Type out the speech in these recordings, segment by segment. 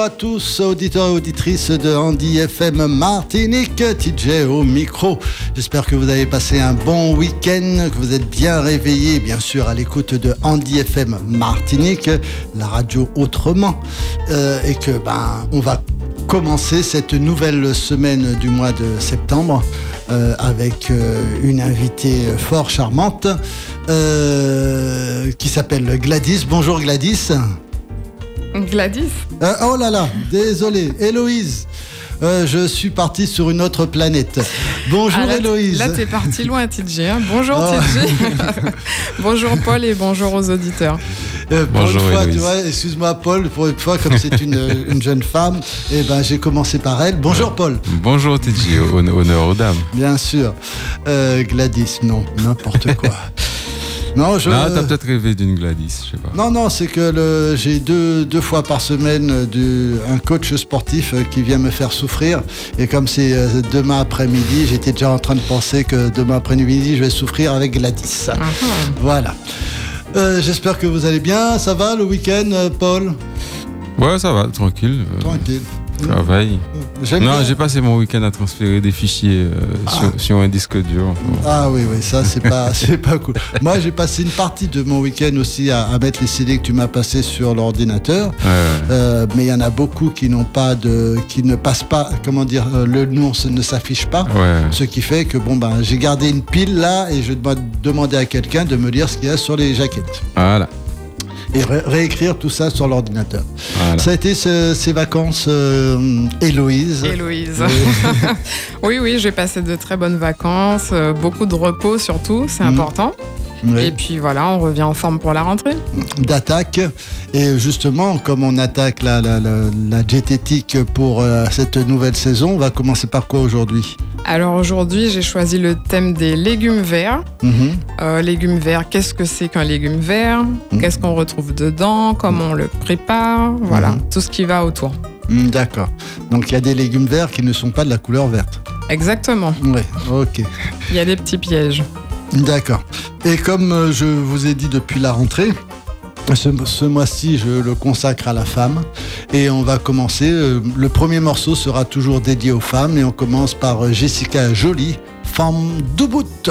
À tous, auditeurs et auditrices de Andy FM Martinique, TJ au micro. J'espère que vous avez passé un bon week-end, que vous êtes bien réveillés, bien sûr, à l'écoute de Andy FM Martinique, la radio autrement, euh, et que ben on va commencer cette nouvelle semaine du mois de septembre euh, avec euh, une invitée fort charmante qui s'appelle Gladys. Bonjour Gladys. Gladys Euh, oh là là, désolé, Héloïse. Euh, je suis parti sur une autre planète. Bonjour Ah, là, Héloïse. Là, t'es parti loin, TJ. hein. Bonjour, Oh. TJ. bonjour, Paul, et bonjour aux auditeurs. Euh, pour Bonjour, une fois, tu Héloïse. vois, excuse-moi Paul, pour une fois, comme c'est une, une jeune femme, eh ben, j'ai commencé par elle. Bonjour Paul. Bonjour TJ, hon- honneur aux dames. Bien sûr. Euh, Gladys, non, n'importe quoi. non, je. Ah, t'as peut-être rêvé d'une Gladys, je sais pas. Non, non, c'est que le- j'ai deux, deux fois par semaine euh, du, un coach sportif euh, qui vient me faire souffrir. Et comme c'est euh, demain après-midi, j'étais déjà en train de penser que demain après-midi, je vais souffrir avec Gladys. Ah. Voilà. Euh, J'espère que vous allez bien. Ça va le week-end, Paul? Ouais, ça va, tranquille. euh, Tranquille. Travail. J'aime Non, j'ai passé mon week-end à transférer des fichiers euh, sur, sur un disque dur. Ah oui, oui, ça c'est pas, c'est pas cool. Moi, j'ai passé une partie de mon week-end aussi à, à mettre les CD que tu m'as passés sur l'ordinateur. Ouais, ouais. Euh, mais il y en a beaucoup qui n'ont pas de, qui ne passent pas, comment dire, euh, le nom ne s'affiche pas. Ouais. Ce qui fait que bon ben j'ai gardé une pile là et je dois demander à quelqu'un de me dire ce qu'il y a sur les jaquettes Voilà. Et ré- réécrire tout ça sur l'ordinateur. voilà. Ça a été ce- ces vacances, euh, Héloïse. Héloïse. Oui. oui, oui, j'ai passé de très bonnes vacances, euh, beaucoup de repos surtout, c'est Mhm. important. Oui. Et puis voilà, on revient en forme pour la rentrée. d'attaque. Et justement, comme on attaque la, la, la, la diététique pour euh, cette nouvelle saison, on va commencer par quoi aujourd'hui? Alors aujourd'hui, j'ai choisi le thème des légumes verts. Mhm. Euh, légumes verts, qu'est-ce que c'est qu'un légume vert? Mhm. Qu'est-ce qu'on retrouve dedans? Comment on le prépare? Voilà, Mhm. tout ce qui va autour. Mm, D'accord. Donc il y a des légumes verts qui ne sont pas de la couleur verte. Exactement. Oui, ok. Il y a des petits pièges. D'accord. Et comme euh, je vous ai dit depuis la rentrée, ce, mois-ci, je le consacre à la femme. Et on va commencer. euh, le premier morceau sera toujours dédié aux femmes. Et on commence par euh, Jessica Jolie, Femme de bout.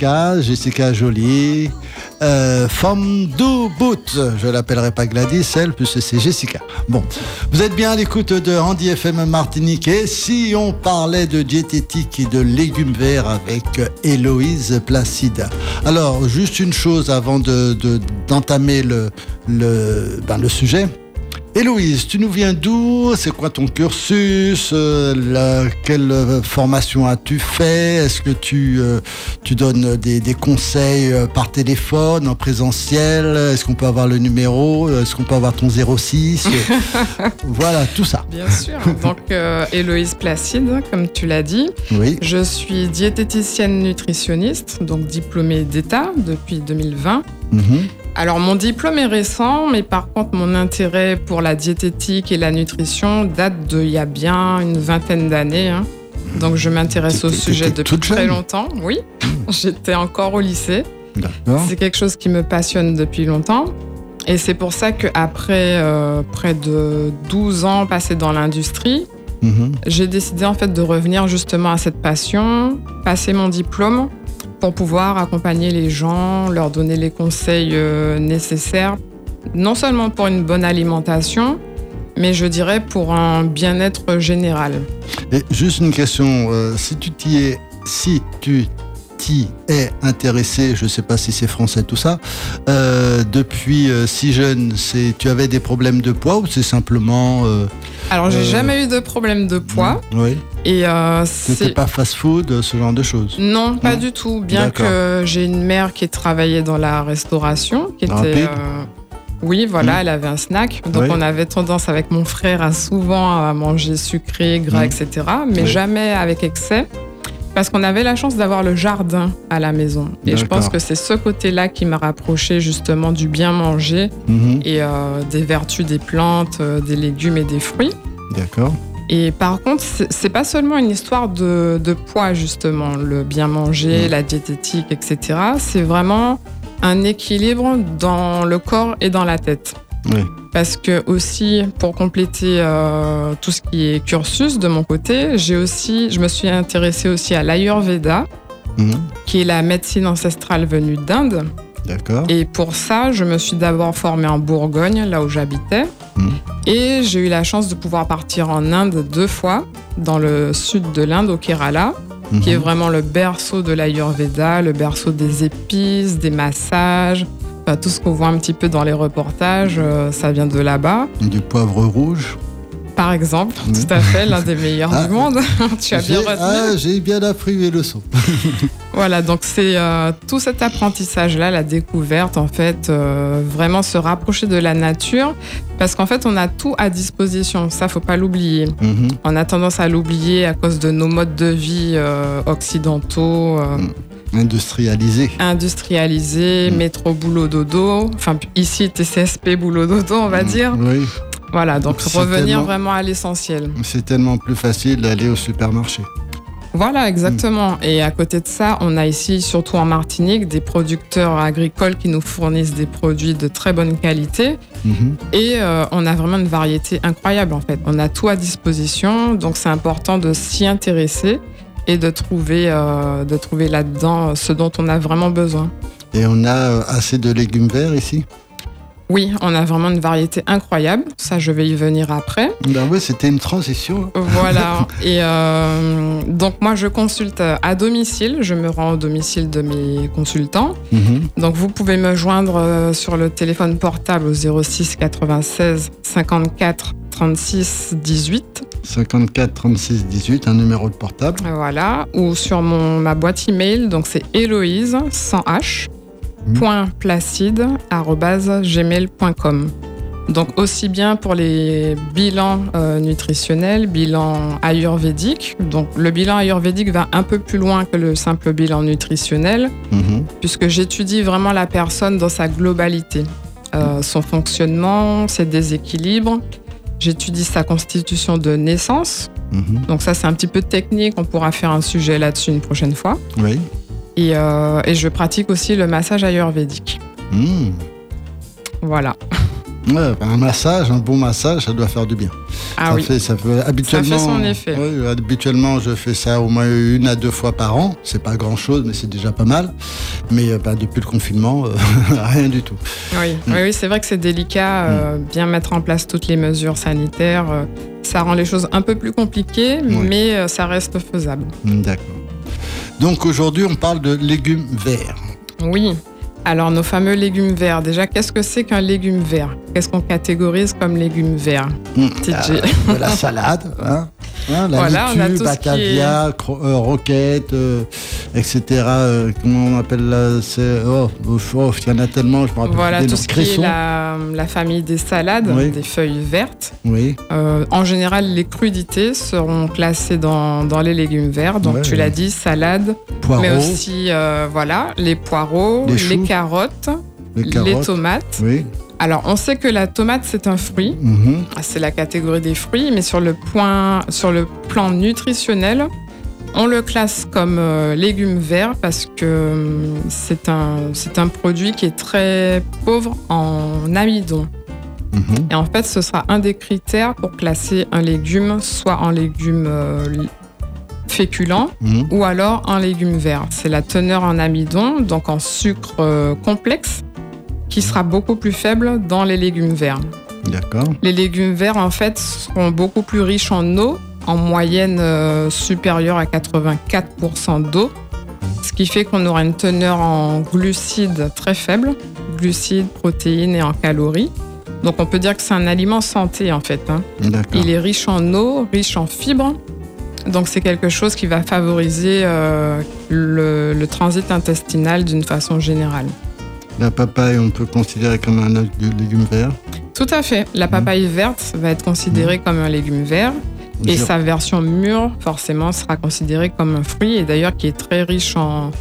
Jessica, Jolie, euh, femme du bout. Je l'appellerai pas Gladys, elle, puisque c'est Jessica. Bon, vous êtes bien à l'écoute de Andy FM Martinique. Et si on parlait de diététique et de légumes verts avec Héloïse Placide? Alors, juste une chose avant de, de- d'entamer le, le, ben, le sujet. Héloïse, tu nous viens d'où? C'est quoi ton cursus? Euh, la- Quelle euh, formation as-tu fait? Est-ce que tu, euh, tu donnes des, des conseils euh, par téléphone, en présentiel? Est-ce qu'on peut avoir le numéro? Est-ce qu'on peut avoir ton 06 Voilà, tout ça. Bien sûr. Donc, Héloïse Placide, comme tu l'as dit. Oui. Je suis diététicienne nutritionniste, donc diplômée d'État depuis 2020. Mhm. Alors, mon diplôme est récent, mais par contre, mon intérêt pour la diététique et la nutrition date d'il y a bien une vingtaine d'années. hein. Donc, je m'intéresse au sujet depuis très longtemps. Oui, j'étais encore au lycée. C'est quelque chose qui me passionne depuis longtemps. Et c'est pour ça qu'après euh, près de 12 ans passés dans l'industrie, Mhm. j'ai décidé en fait de revenir justement à cette passion, passer mon diplôme pour pouvoir accompagner les gens, leur donner les conseils euh, nécessaires, non seulement pour une bonne alimentation, mais je dirais pour un bien-être général. Juste une question. euh, si tu t'y es, si tu t'y es intéressé, je ne sais pas si c'est français tout ça, euh, depuis euh, si jeune, c'est tu avais des problèmes de poids ou c'est simplement euh, Alors j'ai Euh, jamais eu de problème de poids Oui. et C'était c'est pas fast-food, ce genre de choses. Non, pas Non du tout. Bien que j'ai une mère qui travaillait dans la restauration, qui était. Oui, voilà, Mm. elle avait un snack. Donc Oui. on avait tendance avec mon frère à souvent à manger sucré, gras, Mm. etc. Mais Oui. jamais avec excès. Parce qu'on avait la chance d'avoir le jardin à la maison. Et je pense que c'est ce côté-là qui m'a rapproché justement du bien manger Mhm. et euh, des vertus des plantes, euh, des légumes et des fruits. D'accord. Et par contre, c'est pas seulement une histoire de, de poids, justement, le bien manger, Mm. la diététique, etc. C'est vraiment un équilibre dans le corps et dans la tête. Oui. Parce que aussi, pour compléter euh, tout ce qui est cursus de mon côté, j'ai aussi, je me suis intéressée aussi à l'Ayurveda, Mhm. qui est la médecine ancestrale venue d'Inde. D'accord. Et pour ça, je me suis d'abord formée en Bourgogne, là où j'habitais. Mhm. Et j'ai eu la chance de pouvoir partir en Inde deux fois, dans le sud de l'Inde, au Kerala, qui est Mhm. vraiment le berceau de l'Ayurveda, le berceau des épices, des massages. Enfin, tout ce qu'on voit un petit peu dans les reportages, euh, ça vient de là-bas. Du poivre rouge. Par exemple, tout à fait, l'un des meilleurs Ah. du monde. tu as bien retenu. ah, J'ai bien appris mes leçons. Voilà, donc c'est euh, tout cet apprentissage-là, la découverte, en fait, euh, vraiment se rapprocher de la nature, parce qu'en fait, on a tout à disposition, ça, faut pas l'oublier. Mhm. On a tendance à l'oublier à cause de nos modes de vie euh, occidentaux, euh, Industrialisé. industrialisés, Mm. métro, boulot, dodo. Enfin, ici, TCSP, boulot, dodo, on va Mhm. dire. Oui. Voilà, donc revenir vraiment à l'essentiel. C'est tellement plus facile d'aller au supermarché. Voilà, exactement. Et à côté de ça, on a ici, surtout en Martinique, des producteurs agricoles qui nous fournissent des produits de très bonne qualité. Mhm. Et euh, on a vraiment une variété incroyable, en fait. On a tout à disposition, donc c'est important de s'y intéresser et de trouver, euh, de trouver là-dedans ce dont on a vraiment besoin. Et on a euh, assez de légumes verts ici? Oui, on a vraiment une variété incroyable. Ça, je vais y venir après. Ben ouais, c'était une transition. Voilà. Et euh, donc, moi, je consulte à domicile. Je me rends au domicile de mes consultants. Mhm. Donc, vous pouvez me joindre euh, sur le téléphone portable au 06 96 54 36 18. 54 36 18, un numéro de portable. Voilà, ou sur mon, ma boîte email, donc c'est Héloïse, sans H, Mhm. point placide, gmail.com. Donc aussi bien pour les bilans euh, nutritionnels, bilan ayurvédique. Donc le bilan ayurvédique va un peu plus loin que le simple bilan nutritionnel, Mhm. puisque j'étudie vraiment la personne dans sa globalité, Euh, son fonctionnement, ses déséquilibres. J'étudie sa constitution de naissance. Mhm. Donc ça, c'est un petit peu technique. On pourra faire un sujet là-dessus une prochaine fois. Oui. Et, euh, et je pratique aussi le massage ayurvédique. Mhm. Voilà. Ouais, ben, un massage, un bon massage, ça doit faire du bien. Ah ça oui. fait, ça fait habituellement. son effet. Habituellement, je fais ça au moins une à deux fois par an. C'est pas grand chose, mais c'est déjà pas mal. Mais euh, ben, depuis le confinement, euh, rien du tout. Oui, Mm. oui, oui, c'est vrai que c'est délicat, euh, bien mettre en place toutes les mesures sanitaires. euh, ça rend les choses un peu plus compliquées, Oui. mais ça reste faisable. Hmm, D'accord. Donc aujourd'hui, on parle de légumes verts. Oui. Alors, nos fameux légumes verts. Déjà, qu'est-ce que c'est qu'un légume vert? Qu'est-ce qu'on catégorise comme légumes verts Hmm, TJ. euh, de la salade, hein, hein, la Voilà, qui batavia, cro- euh, roquette, euh, etc. euh, comment on appelle là c'est, oh, oh, il y en a tellement, je me rappelle Voilà, tout ce qui est la, la famille des salades, Oui. des feuilles vertes. Oui, en général, les crudités seront classées dans, dans les légumes verts. Donc, Ouais, tu ouais. l'as dit, salade, poireaux, mais aussi voilà, les poireaux, Les les. Carottes, les les carottes. tomates. Oui. Alors, on sait que la tomate, c'est un fruit. mhm, C'est la catégorie des fruits, mais sur le, point, sur le plan nutritionnel, on le classe comme euh, légume vert parce que hum, c'est un, un produit qui est très pauvre en amidon. mhm. Et en fait, ce sera un des critères pour classer un légume, soit en légume euh, li- féculent mhm. ou alors en légume vert. C'est la teneur en amidon, donc en sucre euh, complexe, qui sera beaucoup plus faible dans les légumes verts. D'accord. Les légumes verts, en fait, seront beaucoup plus riches en eau, en moyenne euh, supérieure à 84% d'eau, ce qui fait qu'on aura une teneur en glucides très faible, glucides, protéines et en calories. Donc on peut dire que c'est un aliment santé en fait. hein. D'accord. Il est riche en eau, riche en fibres. Donc c'est quelque chose qui va favoriser euh, le, le transit intestinal d'une façon générale. La papaye, on peut considérer comme un lég- légume vert? Tout à fait. La papaye verte va être considérée comme un légume vert. Et sa version mûre, forcément, sera considérée comme un fruit, et d'ailleurs qui est très riche en,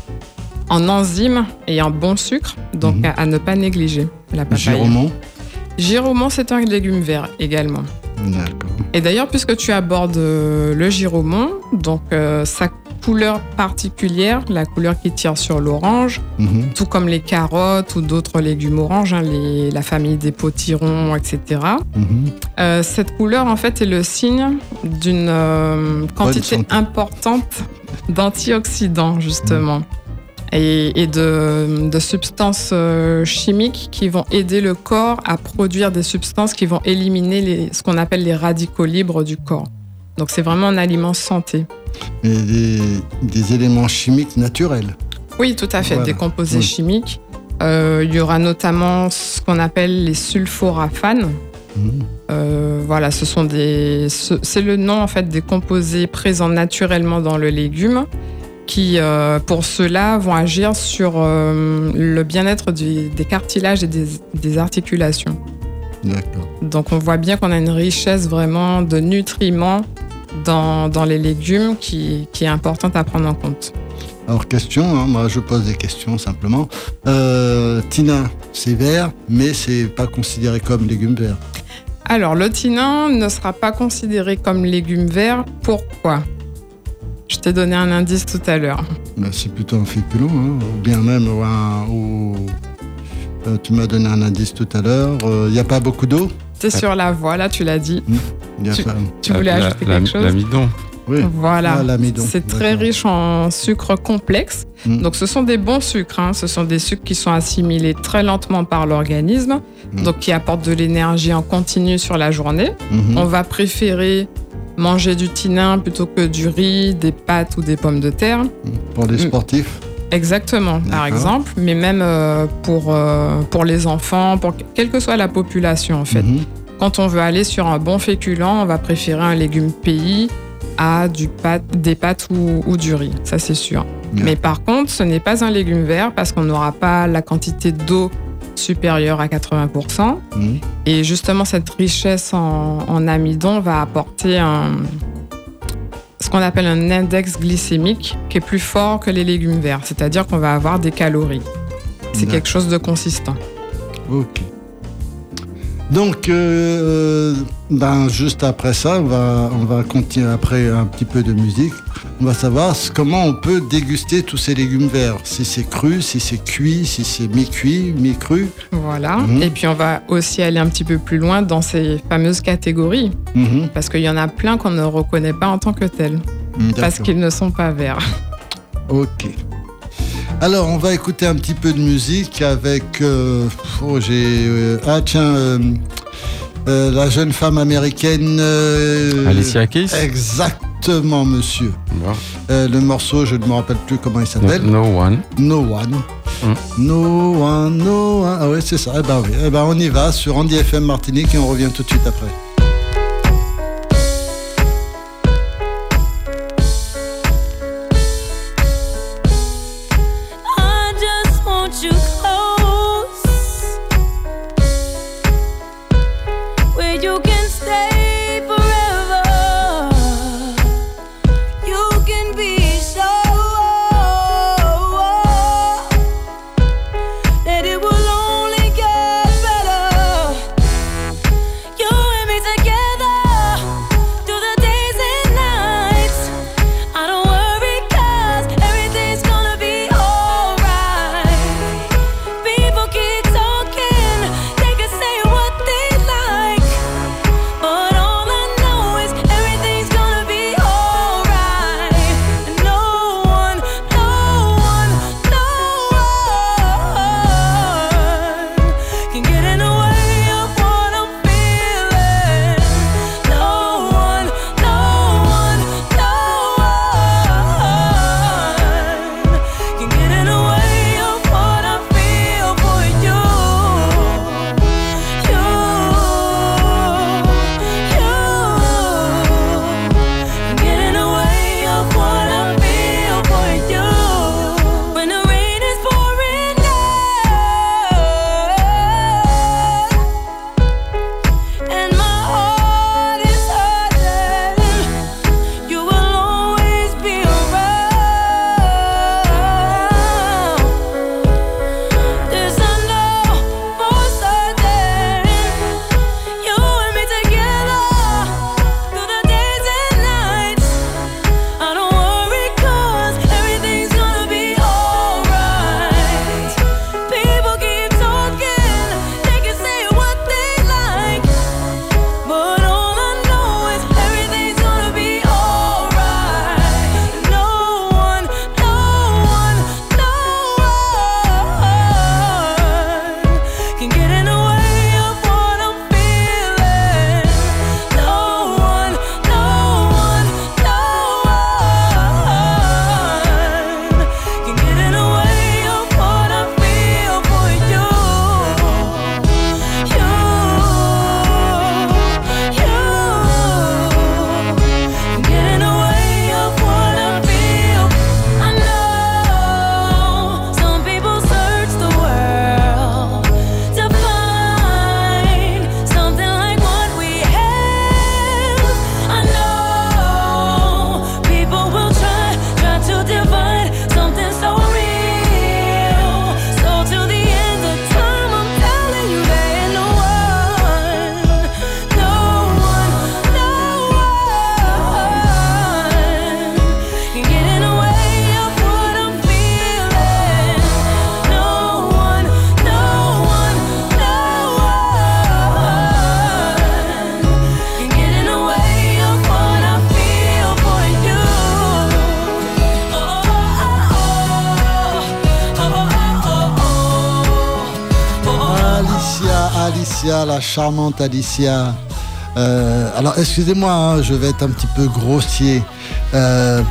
en enzymes et en bon sucre, donc à, à ne pas négliger la papaye. Giromont. Giromont, c'est un légume vert également. D'accord. Et d'ailleurs, puisque tu abordes euh, le giromont, donc euh, sa couleur particulière, la couleur qui tire sur l'orange, Mhm. tout comme les carottes ou d'autres légumes oranges, hein, les- la famille des potirons, etc. Mhm. Euh, cette couleur, en fait, est le signe d'une euh, quantité importante d'antioxydants, justement, et, et de, de substances euh, chimiques qui vont aider le corps à produire des substances qui vont éliminer les, ce qu'on appelle les radicaux libres du corps. Donc, c'est vraiment un aliment santé. Et des, des éléments chimiques naturels. Oui, tout à fait, Voilà. des composés Oui. chimiques. Euh, il y aura notamment ce qu'on appelle les sulforaphanes. Mhm. Euh, voilà, ce sont des, ce- c'est le nom en fait des composés présents naturellement dans le légume qui, euh, pour cela, vont agir sur euh, le bien-être des cartilages et des, des articulations. D'accord. Donc, on voit bien qu'on a une richesse vraiment de nutriments dans, dans les légumes qui, qui est importante à prendre en compte. Alors, question, hein, moi je pose des questions simplement. Euh, Tina, c'est vert, mais c'est pas considéré comme légume vert. Alors, le tinin ne sera pas considéré comme légume vert. Pourquoi? Je t'ai donné un indice tout à l'heure. Ben, c'est plutôt un féculent, hein, ou bien même ou un- ou- euh, tu m'as donné un indice tout à l'heure. Il n'y a pas beaucoup d'eau? T'es sur la voie, là, tu l'as dit. Y a Tu- pas- Tu voulais La- ajouter la- quelque chose? L'amidon. Oui. Voilà. C'est très riche en sucres complexes. Mm. Donc, ce sont des bons sucres. hein. Ce sont des sucres qui sont assimilés très lentement par l'organisme, Mm. donc qui apportent de l'énergie en continu sur la journée. Mhm. On va préférer manger du tinin plutôt que du riz, des pâtes ou des pommes de terre. Pour les Mm. sportifs Exactement, par exemple, mais même euh, pour, euh, pour les enfants, pour quelle que soit la population en fait. Mhm. Quand on veut aller sur un bon féculent, on va préférer un légume pays à du pâte, des pâtes ou, ou du riz, ça c'est sûr. Mais par contre, ce n'est pas un légume vert parce qu'on n'aura pas la quantité d'eau supérieure à 80%. Mhm. Et justement, cette richesse en, en amidon va apporter un, ce qu'on appelle un index glycémique qui est plus fort que les légumes verts. C'est-à-dire qu'on va avoir des calories. C'est quelque chose de consistant. Ok. Donc, euh, ben, juste après ça, on va, on va continuer après un petit peu de musique. On va savoir comment on peut déguster tous ces légumes verts. Si c'est cru, si c'est cuit, si c'est mi-cuit, mi-cru. Voilà. Mhm. Et puis, on va aussi aller un petit peu plus loin dans ces fameuses catégories. Mhm. Parce qu'il y en a plein qu'on ne reconnaît pas en tant que tels. Parce D'accord. qu'ils ne sont pas verts. Ok. Alors, on va écouter un petit peu de musique avec. euh, oh, j'ai. euh, ah, tiens, euh, la jeune femme américaine. Alicia Keys Exactement, monsieur. Bon. Le morceau, je ne me rappelle plus comment il No, s'appelle. no One. No One. Mm. No One, No One. Ah ouais, c'est ça. Eh ben oui. Eh ben, on y va sur Andy FM Martinique et on revient tout de suite après. Charmante Alicia. Euh, alors, excusez-moi, hein, je vais être un petit peu grossier. Euh,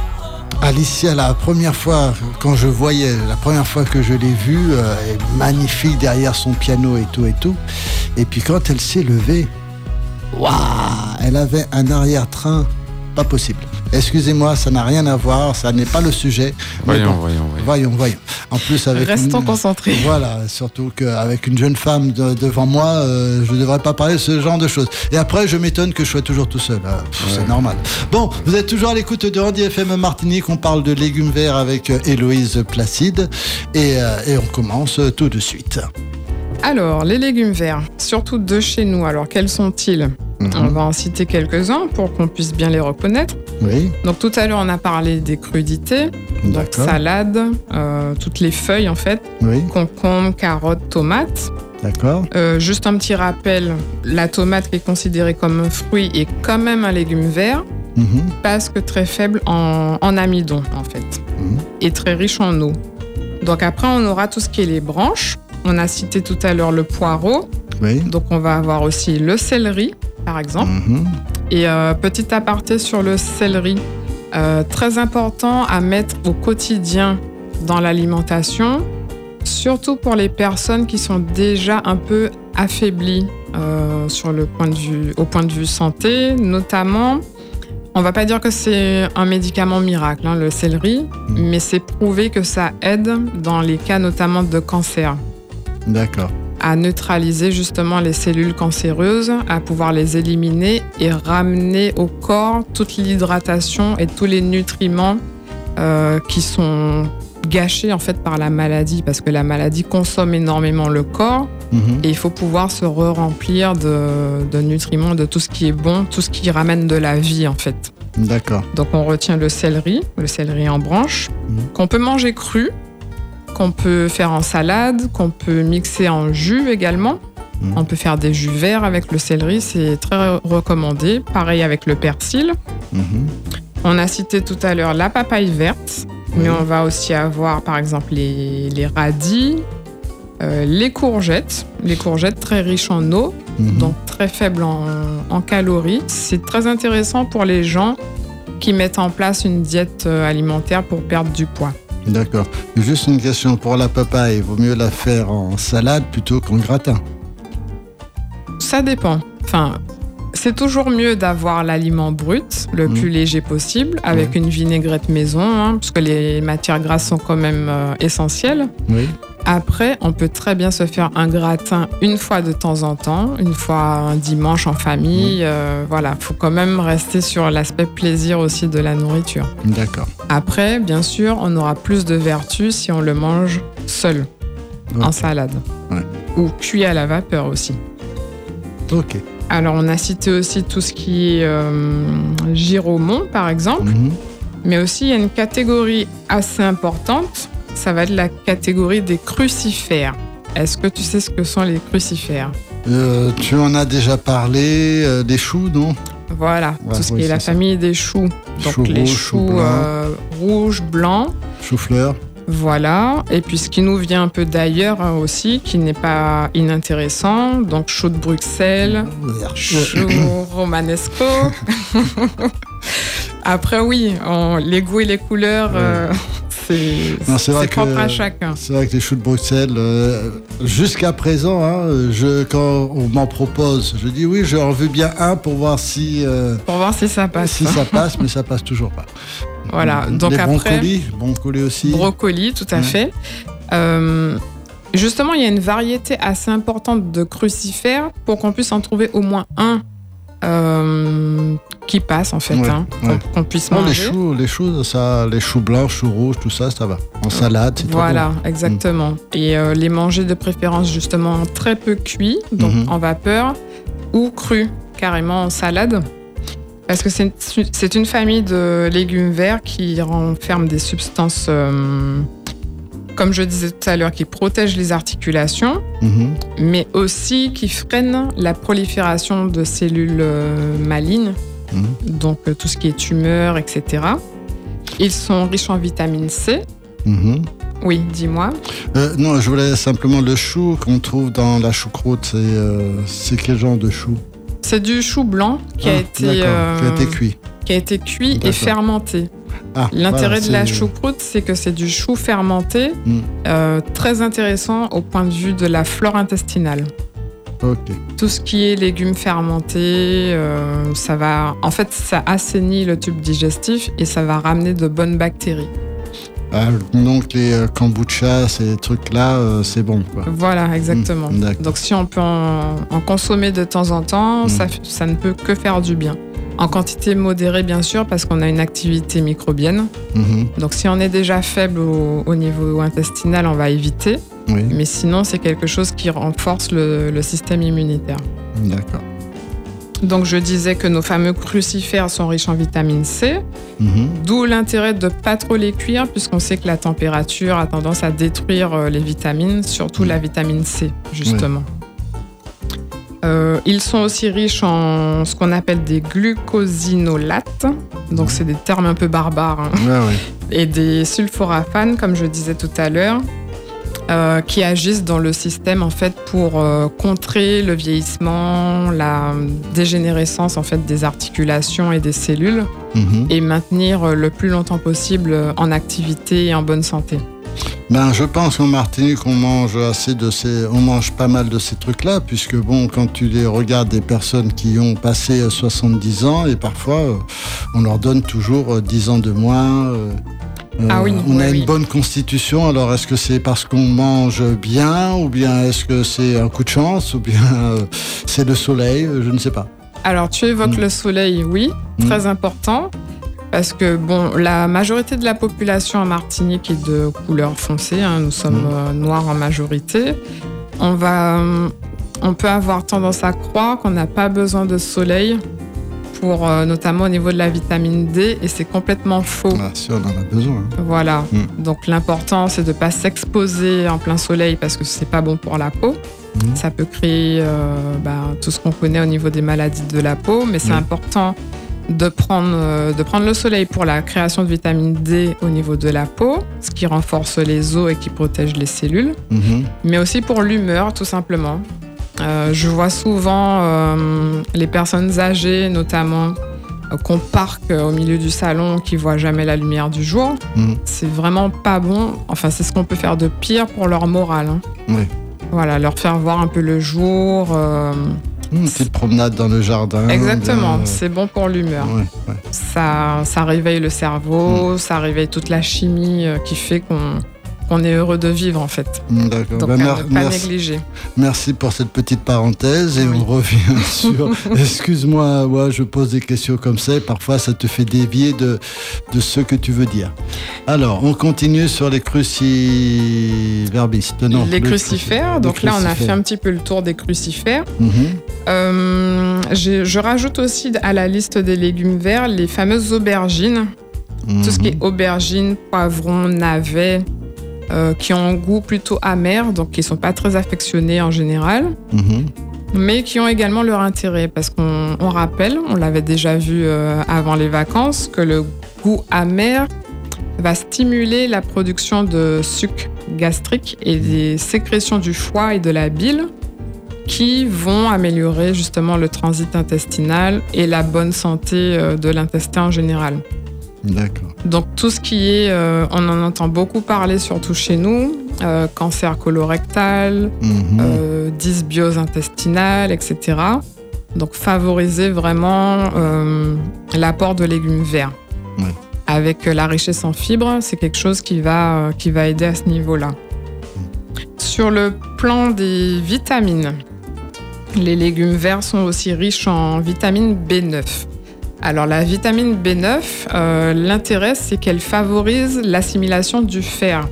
Alicia, la première fois, quand je voyais, la première fois que je l'ai vue, euh, est magnifique derrière son piano et tout et tout. Et puis quand elle s'est levée, Waouh Elle avait un arrière-train pas possible. Excusez-moi, ça n'a rien à voir, ça n'est pas le sujet. Voyons, bon, voyons, voyons. voyons, voyons. En plus, avec Restons une- concentrés. Voilà, surtout qu'avec une jeune femme de- devant moi, euh, je ne devrais pas parler de ce genre de choses. Et après, je m'étonne que je sois toujours tout seul. Ah, pff, C'est normal. Bon, vous êtes toujours à l'écoute de Andy FM Martinique. On parle de légumes verts avec euh, Héloïse Placide. Et, euh, et on commence tout de suite. Alors, les légumes verts, surtout de chez nous, alors quels sont-ils? Mhm. On va en citer quelques-uns pour qu'on puisse bien les reconnaître. Oui, Donc tout à l'heure, on a parlé des crudités, donc salade, euh, toutes les feuilles en fait, Oui, concombre, carottes, tomates. d'accord. Euh, juste un petit rappel, la tomate qui est considérée comme un fruit est quand même un légume vert Mhm. parce que très faible en, en amidon en fait Mhm. et très riche en eau. Donc après, on aura tout ce qui est les branches. On a cité tout à l'heure le poireau, Oui. donc on va avoir aussi le céleri par exemple. Mhm. Et euh, petit aparté sur le céleri, euh, très important à mettre au quotidien dans l'alimentation, surtout pour les personnes qui sont déjà un peu affaiblies euh, sur le point de vue, au point de vue santé, notamment. On va pas dire que c'est un médicament miracle, hein, le céleri, Mm. mais c'est prouvé que ça aide dans les cas notamment de cancer D'accord. À neutraliser justement les cellules cancéreuses, à pouvoir les éliminer et ramener au corps toute l'hydratation et tous les nutriments euh, qui sont gâchés en fait par la maladie parce que la maladie consomme énormément le corps Mhm. et il faut pouvoir se re-remplir de, de nutriments, de tout ce qui est bon, tout ce qui ramène de la vie en fait. D'accord. Donc on retient le céleri, le céleri en branche, Mhm. qu'on peut manger cru, qu'on peut faire en salade, qu'on peut mixer en jus également. Mhm. On peut faire des jus verts avec le céleri, c'est très recommandé. Pareil avec le persil. Mhm. On a cité tout à l'heure la papaye verte, mais on va aussi avoir par exemple les, les radis, euh, les courgettes, les courgettes très riches en eau, Mhm. donc très faibles en, en calories. C'est très intéressant pour les gens qui mettent en place une diète euh, alimentaire pour perdre du poids. D'accord. Juste une question pour la papaye. Vaut mieux la faire en salade plutôt qu'en gratin. Ça dépend. Enfin, c'est toujours mieux d'avoir l'aliment brut, le Mhm. plus léger possible, avec une vinaigrette maison, hein, parce que les matières grasses sont quand même euh, essentielles. Oui. Après, on peut très bien se faire un gratin une fois de temps en temps, une fois un dimanche en famille. euh, voilà, faut quand même rester sur l'aspect plaisir aussi de la nourriture. D'accord. Après, bien sûr, on aura plus de vertus si on le mange seul, en salade. Ouais. Ou cuit à la vapeur aussi. Ok. Alors, on a cité aussi tout ce qui est euh, giromont, par exemple, Mhm. mais aussi il y a une catégorie assez importante, ça va être la catégorie des crucifères. Est-ce que tu sais ce que sont les crucifères? Euh, tu en as déjà parlé, euh, des choux, non? Voilà, Ouais, tout ce oui, qui est la ça. famille des choux. Donc Choux les rouges, choux choux blancs. euh, rouges, blancs, Chou-fleur voilà. Et puis ce qui nous vient un peu d'ailleurs hein, aussi, qui n'est pas inintéressant, donc chou de Bruxelles, chou romanesco. Après oui, on- les goûts et les couleurs, euh, c'est propre que- à chacun. C'est vrai que les choux de Bruxelles, euh, jusqu'à présent, hein, je, quand on m'en propose, je dis oui, j'en veux bien un pour voir si, euh, Pour voir si ça passe. si ça passe, mais ça passe toujours pas. Voilà, donc les après- brocolis, brocolis aussi. Brocoli, tout à Ouais. fait. Euh, justement, il y a une variété assez importante de crucifères pour qu'on puisse en trouver au moins un euh, qui passe en fait, Ouais, hein, qu'on ouais. qu'on puisse Non, les manger. choux, les choux, ça, les choux blancs, choux rouges, tout ça, ça va. En salade, c'est très Voilà, bon. exactement. Et euh, les manger de préférence justement très peu cuits, donc Mhm. en vapeur, ou crus, carrément en salade. Parce que c'est une famille de légumes verts qui renferment des substances, euh, comme je disais tout à l'heure, qui protègent les articulations, Mhm. mais aussi qui freinent la prolifération de cellules euh, malignes, Mhm. donc euh, tout ce qui est tumeur, etc. Ils sont riches en vitamine C. Mhm. Oui, dis-moi. Euh, non, je voulais simplement le chou qu'on trouve dans la choucroute. C'est euh, quel genre de chou? C'est du chou blanc qui, a, Ah, été, euh, qui a été cuit. qui a été cuit et fermenté. Ah, L'intérêt voilà, de la choucroute, c'est que c'est du chou fermenté, Mm. euh, très intéressant au point de vue de la flore intestinale. Tout ce qui est légumes fermentés, euh, ça va. En fait, ça assainit le tube digestif et ça va ramener de bonnes bactéries. Ah, donc les euh, kombucha, ces trucs-là, euh, c'est bon, quoi. Voilà, exactement. Mmh, d'accord. Donc, si on peut en, en consommer de temps en temps, Mm. ça, ne peut que faire du bien. En quantité modérée, bien sûr, parce qu'on a une activité microbienne. Mhm. Donc, si on est déjà faible au, au niveau intestinal, on va éviter. Oui, Mais sinon, c'est quelque chose qui renforce le- le système immunitaire. d'accord. Donc je disais que nos fameux crucifères sont riches en vitamine C, Mhm. d'où l'intérêt de pas trop les cuire puisqu'on sait que la température a tendance à détruire euh, les vitamines, surtout la vitamine C justement. Euh, ils sont aussi riches en ce qu'on appelle des glucosinolates, donc c'est des termes un peu barbares, hein, ouais. et des sulforaphanes comme je disais tout à l'heure. Euh, qui agissent dans le système en fait pour euh, contrer le vieillissement, la dégénérescence en fait des articulations et des cellules Mhm. et maintenir euh, le plus longtemps possible euh, en activité et en bonne santé. Ben, je pense qu'en Martinique, on mange assez de ces, on mange pas mal de ces trucs-là, puisque bon, quand tu les regardes des personnes qui ont passé euh, 70 ans, et parfois, euh, on leur donne toujours euh, 10 ans de moins. Euh, Ah oui, on oui, a oui. une bonne constitution. Alors, est-ce que c'est parce qu'on mange bien, ou bien est-ce que c'est un coup de chance, ou bien euh, c'est le soleil euh, Je ne sais pas. Alors tu évoques Mm. le soleil, oui, Mm. très important. Parce que bon, la majorité de la population en Martinique est de couleur foncée. hein, nous sommes Mm. noirs en majorité. On va, on peut avoir tendance à croire qu'on n'a pas besoin de soleil pour euh, notamment au niveau de la vitamine D, et c'est complètement faux. Ah, si on en a besoin. hein. Voilà. Mm. Donc l'important c'est de pas s'exposer en plein soleil parce que c'est pas bon pour la peau. Mm. Ça peut créer euh, bah, tout ce qu'on connaît au niveau des maladies de la peau, mais c'est Mm. important de prendre, euh, de prendre le soleil pour la création de vitamine D au niveau de la peau, ce qui renforce les os et qui protège les cellules, Mhm. mais aussi pour l'humeur tout simplement. Euh, je vois souvent euh, les personnes âgées notamment euh, qu'on parque au milieu du salon qui voient jamais la lumière du jour. Mhm. C'est vraiment pas bon. Enfin, c'est ce qu'on peut faire de pire pour leur morale. hein. Oui. Voilà, leur faire voir un peu le jour. euh, Une petite promenade dans le jardin. Exactement, bien, euh, c'est bon pour l'humeur. ouais, ouais. Ça, ça réveille le cerveau, Mm. ça réveille toute la chimie euh, qui fait qu'on qu'on est heureux de vivre en fait. Mm, D'accord. Donc Ben, à ne pas merci. négliger. Merci pour cette petite parenthèse et Oui. on revient sur. Excuse-moi, ouais, je pose des questions comme ça et parfois ça te fait dévier de, de ce que tu veux dire. Alors, on continue sur les cruciverbistes. Non, les le crucifères, cruci- donc les là on a fait un petit peu le tour des crucifères. Mhm. Euh, je rajoute aussi à la liste des légumes verts les fameuses aubergines. Tout ce qui est Mhm. aubergines, poivrons, navets, euh, qui ont un goût plutôt amer, donc qui sont pas très affectionnés en général, Mhm. mais qui ont également leur intérêt parce qu'on on rappelle, on l'avait déjà vu euh, avant les vacances, que le goût amer va stimuler la production de suc gastrique et des sécrétions du foie et de la bile qui vont améliorer justement le transit intestinal et la bonne santé euh, de l'intestin en général. D'accord. Donc tout ce qui est, euh, on en entend beaucoup parler surtout chez nous, euh, cancer colorectal, Mhm. euh, dysbiose intestinale, etc. Donc favoriser vraiment l'apport de légumes verts. Ouais. Avec la richesse en fibres, c'est quelque chose qui va, qui va aider à ce niveau-là. Sur le plan des vitamines, les légumes verts sont aussi riches en vitamine B9. Alors la vitamine B9, euh, l'intérêt c'est qu'elle favorise l'assimilation du fer.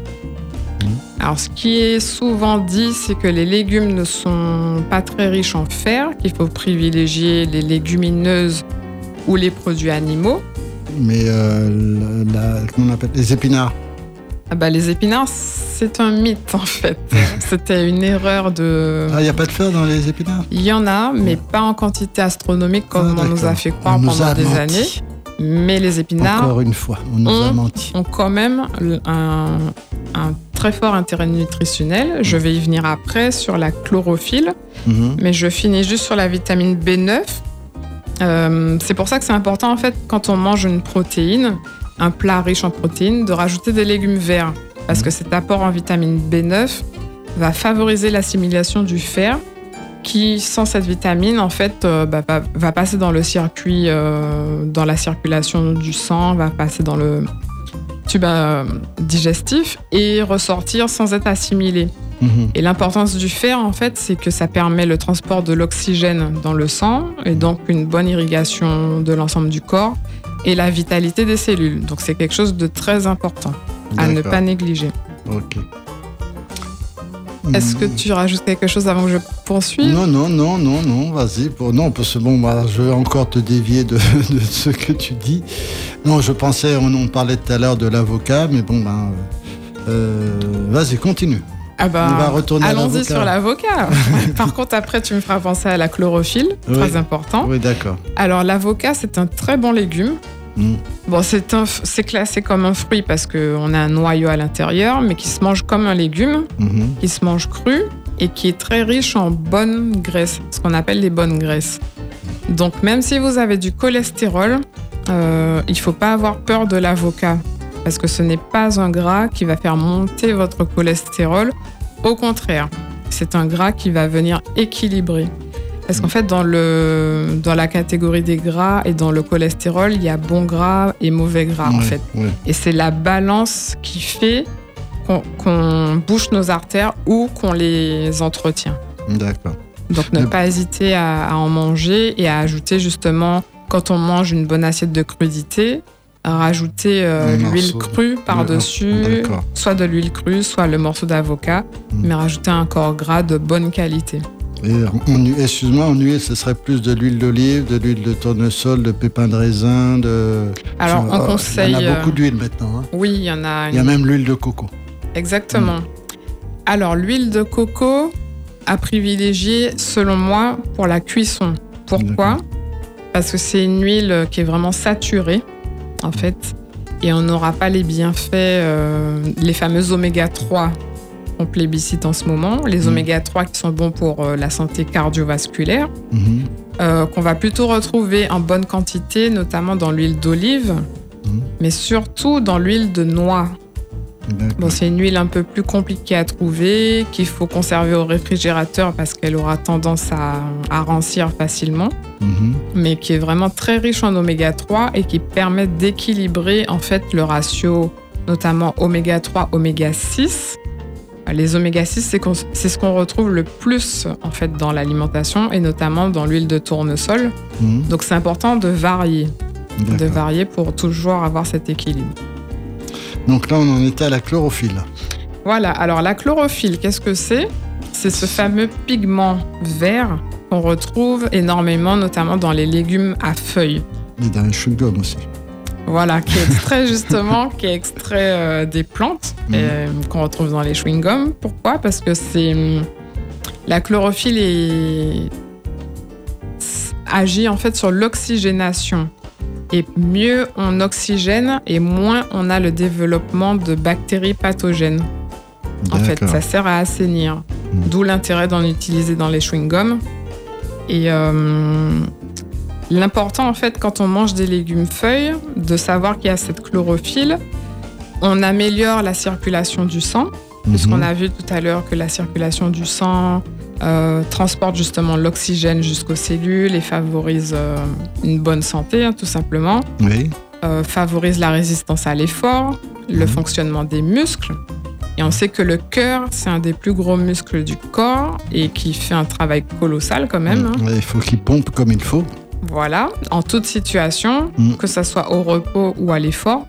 Alors ce qui est souvent dit, c'est que les légumes ne sont pas très riches en fer, qu'il faut privilégier les légumineuses ou les produits animaux. Mais euh, la, la- comment on appelle les épinards. Ah bah, les épinards, c'est un mythe en fait. C'était une erreur de... Ah, il n'y a pas de fer dans les épinards? Il y en a, mais pas en quantité astronomique comme Ah, on nous a fait croire pendant a des menti. années. Mais les épinards Encore une fois, on nous a menti. ont quand même un, un très fort intérêt nutritionnel. Je vais y venir après sur la chlorophylle, Mhm. mais je finis juste sur la vitamine B9. Euh, c'est pour ça que c'est important en fait quand on mange une protéine, un plat riche en protéines, de rajouter des légumes verts parce que cet apport en vitamine B9 va favoriser l'assimilation du fer qui, sans cette vitamine, en fait, euh, bah, va, va passer dans le circuit, euh, dans la circulation du sang, va passer dans le tube euh, digestif et ressortir sans être assimilé. Et l'importance du fer, en fait, c'est que ça permet le transport de l'oxygène dans le sang et donc une bonne irrigation de l'ensemble du corps et la vitalité des cellules. Donc c'est quelque chose de très important à ne pas négliger. Ok. Est-ce que Mm. tu rajoutes quelque chose avant que je poursuive? Non, non, non, non, non, vas-y. Pour... Non, parce que bon, moi, je vais encore te dévier de, de ce que tu dis. Non, je pensais, on parlait tout à l'heure de l'avocat, mais bon, ben, euh, vas-y, continue. Ah ben, On va retourner à allons-y sur l'avocat. Par contre, après, tu me feras penser à la chlorophylle, Oui. très important. Oui, d'accord. Alors, l'avocat, c'est un très bon légume. Mm. Bon, c'est classé comme un fruit parce qu'on a un noyau à l'intérieur, mais qui se mange comme un légume, Mhm. qui se mange cru et qui est très riche en bonnes graisses, ce qu'on appelle les bonnes graisses. Donc, même si vous avez du cholestérol, euh, il faut pas avoir peur de l'avocat parce que ce n'est pas un gras qui va faire monter votre cholestérol. Au contraire, c'est un gras qui va venir équilibrer. Parce qu'en fait, dans, le, dans la catégorie des gras et dans le cholestérol, il y a bon gras et mauvais gras, en fait. ouais. Et c'est la balance qui fait qu'on bouche nos artères ou qu'on les entretient. D'accord. Donc ne pas hésiter à, à en manger et à ajouter justement, quand on mange une bonne assiette de crudité, rajouter euh, l'huile crue par-dessus, D'accord. soit de l'huile crue, soit le morceau d'avocat, Mm. mais rajouter un corps gras de bonne qualité. Excuse-moi, en huile, ce serait plus de l'huile d'olive, de l'huile de tournesol, de pépins de raisin, de. Alors on oh, conseille... Il y en a beaucoup euh, d'huile maintenant. hein. oui, il y en a Il y a même l'huile de coco. Exactement. Alors, l'huile de coco à privilégier, selon moi, pour la cuisson. Pourquoi? Parce que c'est une huile qui est vraiment saturée, en fait, et on n'aura pas les bienfaits, euh, les fameux oméga 3 qu'on plébiscite en ce moment, les Mhm. oméga 3 qui sont bons pour euh, la santé cardiovasculaire, Mhm. euh, qu'on va plutôt retrouver en bonne quantité, notamment dans l'huile d'olive, Mhm. mais surtout dans l'huile de noix. Bon, c'est une huile un peu plus compliquée à trouver, qu'il faut conserver au réfrigérateur parce qu'elle aura tendance à, à rancir facilement, Mhm. mais qui est vraiment très riche en oméga 3 et qui permet d'équilibrer en fait le ratio, notamment oméga 3, oméga 6. Les oméga 6, c'est qu'on- c'est ce qu'on retrouve le plus en fait dans l'alimentation et notamment dans l'huile de tournesol. Mhm. Donc c'est important de varier, de varier pour toujours avoir cet équilibre. Donc là, on en était à la chlorophylle. Voilà, alors la chlorophylle, qu'est-ce que c'est? C'est ce fameux pigment vert qu'on retrouve énormément, notamment dans les légumes à feuilles. Et dans les chewing-gums aussi. Voilà, qui est extrait justement, qui est extrait euh, des plantes Mhm. euh, qu'on retrouve dans les chewing-gums. Pourquoi? Parce que c'est hum, la chlorophylle est agit en fait sur l'oxygénation. Et mieux on oxygène et moins on a le développement de bactéries pathogènes. En fait, ça sert à assainir. Mm. D'où l'intérêt d'en utiliser dans les chewing-gums. Et euh, l'important, en fait, quand on mange des légumes feuilles, de savoir qu'il y a cette chlorophylle. On améliore la circulation du sang, puisqu'on Mhm. a vu tout à l'heure que la circulation du sang euh, transporte justement l'oxygène jusqu'aux cellules et favorise euh, une bonne santé, hein, tout simplement Oui. euh, favorise la résistance à l'effort, le Mhm. fonctionnement des muscles. Et on sait que le cœur, c'est un des plus gros muscles du corps et qui fait un travail colossal quand même. hein. Ouais, Il faut qu'il pompe comme il faut. Voilà, en toute situation, Mhm. que ça soit au repos ou à l'effort.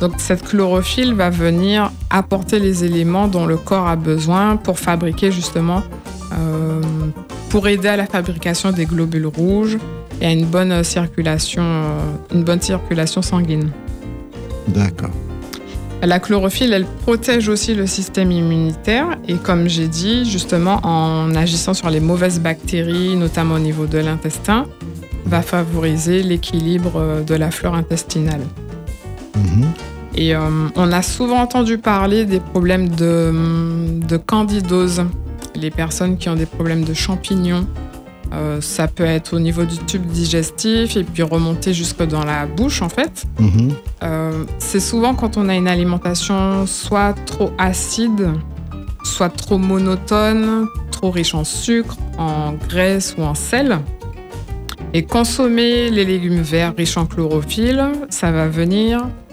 Donc cette chlorophylle va venir apporter les éléments dont le corps a besoin pour fabriquer justement, euh, pour aider à la fabrication des globules rouges et à une bonne circulation, euh, une bonne circulation sanguine. D'accord. La chlorophylle, elle protège aussi le système immunitaire et comme j'ai dit, justement, en agissant sur les mauvaises bactéries, notamment au niveau de l'intestin, va favoriser l'équilibre euh, de la flore intestinale. Mhm. Et euh, on a souvent entendu parler des problèmes de, de candidose. Les personnes qui ont des problèmes de champignons, euh, ça peut être au niveau du tube digestif et puis remonter jusque dans la bouche en fait. Mhm. Euh, c'est souvent quand on a une alimentation soit trop acide, soit trop monotone, trop riches en sucre, en graisse ou en sel. Et consommer les légumes verts riches en chlorophylle, ça va venir, euh, euh,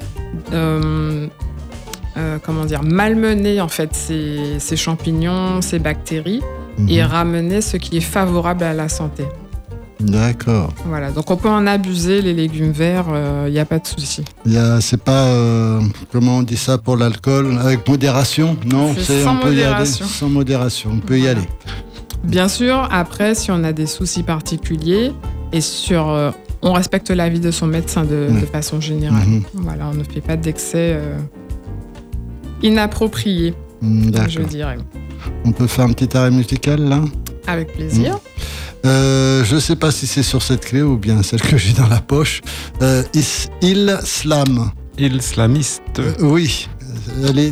comment dire, malmener en fait ces, ces champignons, ces bactéries, et Mhm. ramener ce qui est favorable à la santé. D'accord. Voilà, donc on peut en abuser les légumes verts, il n'y a pas de souci. C'est pas, euh, comment on dit ça pour l'alcool, avec modération? Non, C'est sans on peut y aller modération. sans modération. On peut y aller. Bien sûr, après, si on a des soucis particuliers et sur, euh, on respecte l'avis de son médecin de, de façon générale. Mhm. Voilà, on ne fait pas d'excès euh, inapproprié, Mm, je D'accord. dirais. On peut faire un petit arrêt musical là? Avec plaisir. Euh, je sais pas si c'est sur cette clé ou bien celle que j'ai dans la poche. Euh, Is- Il Slam. Islamiste. Euh, oui,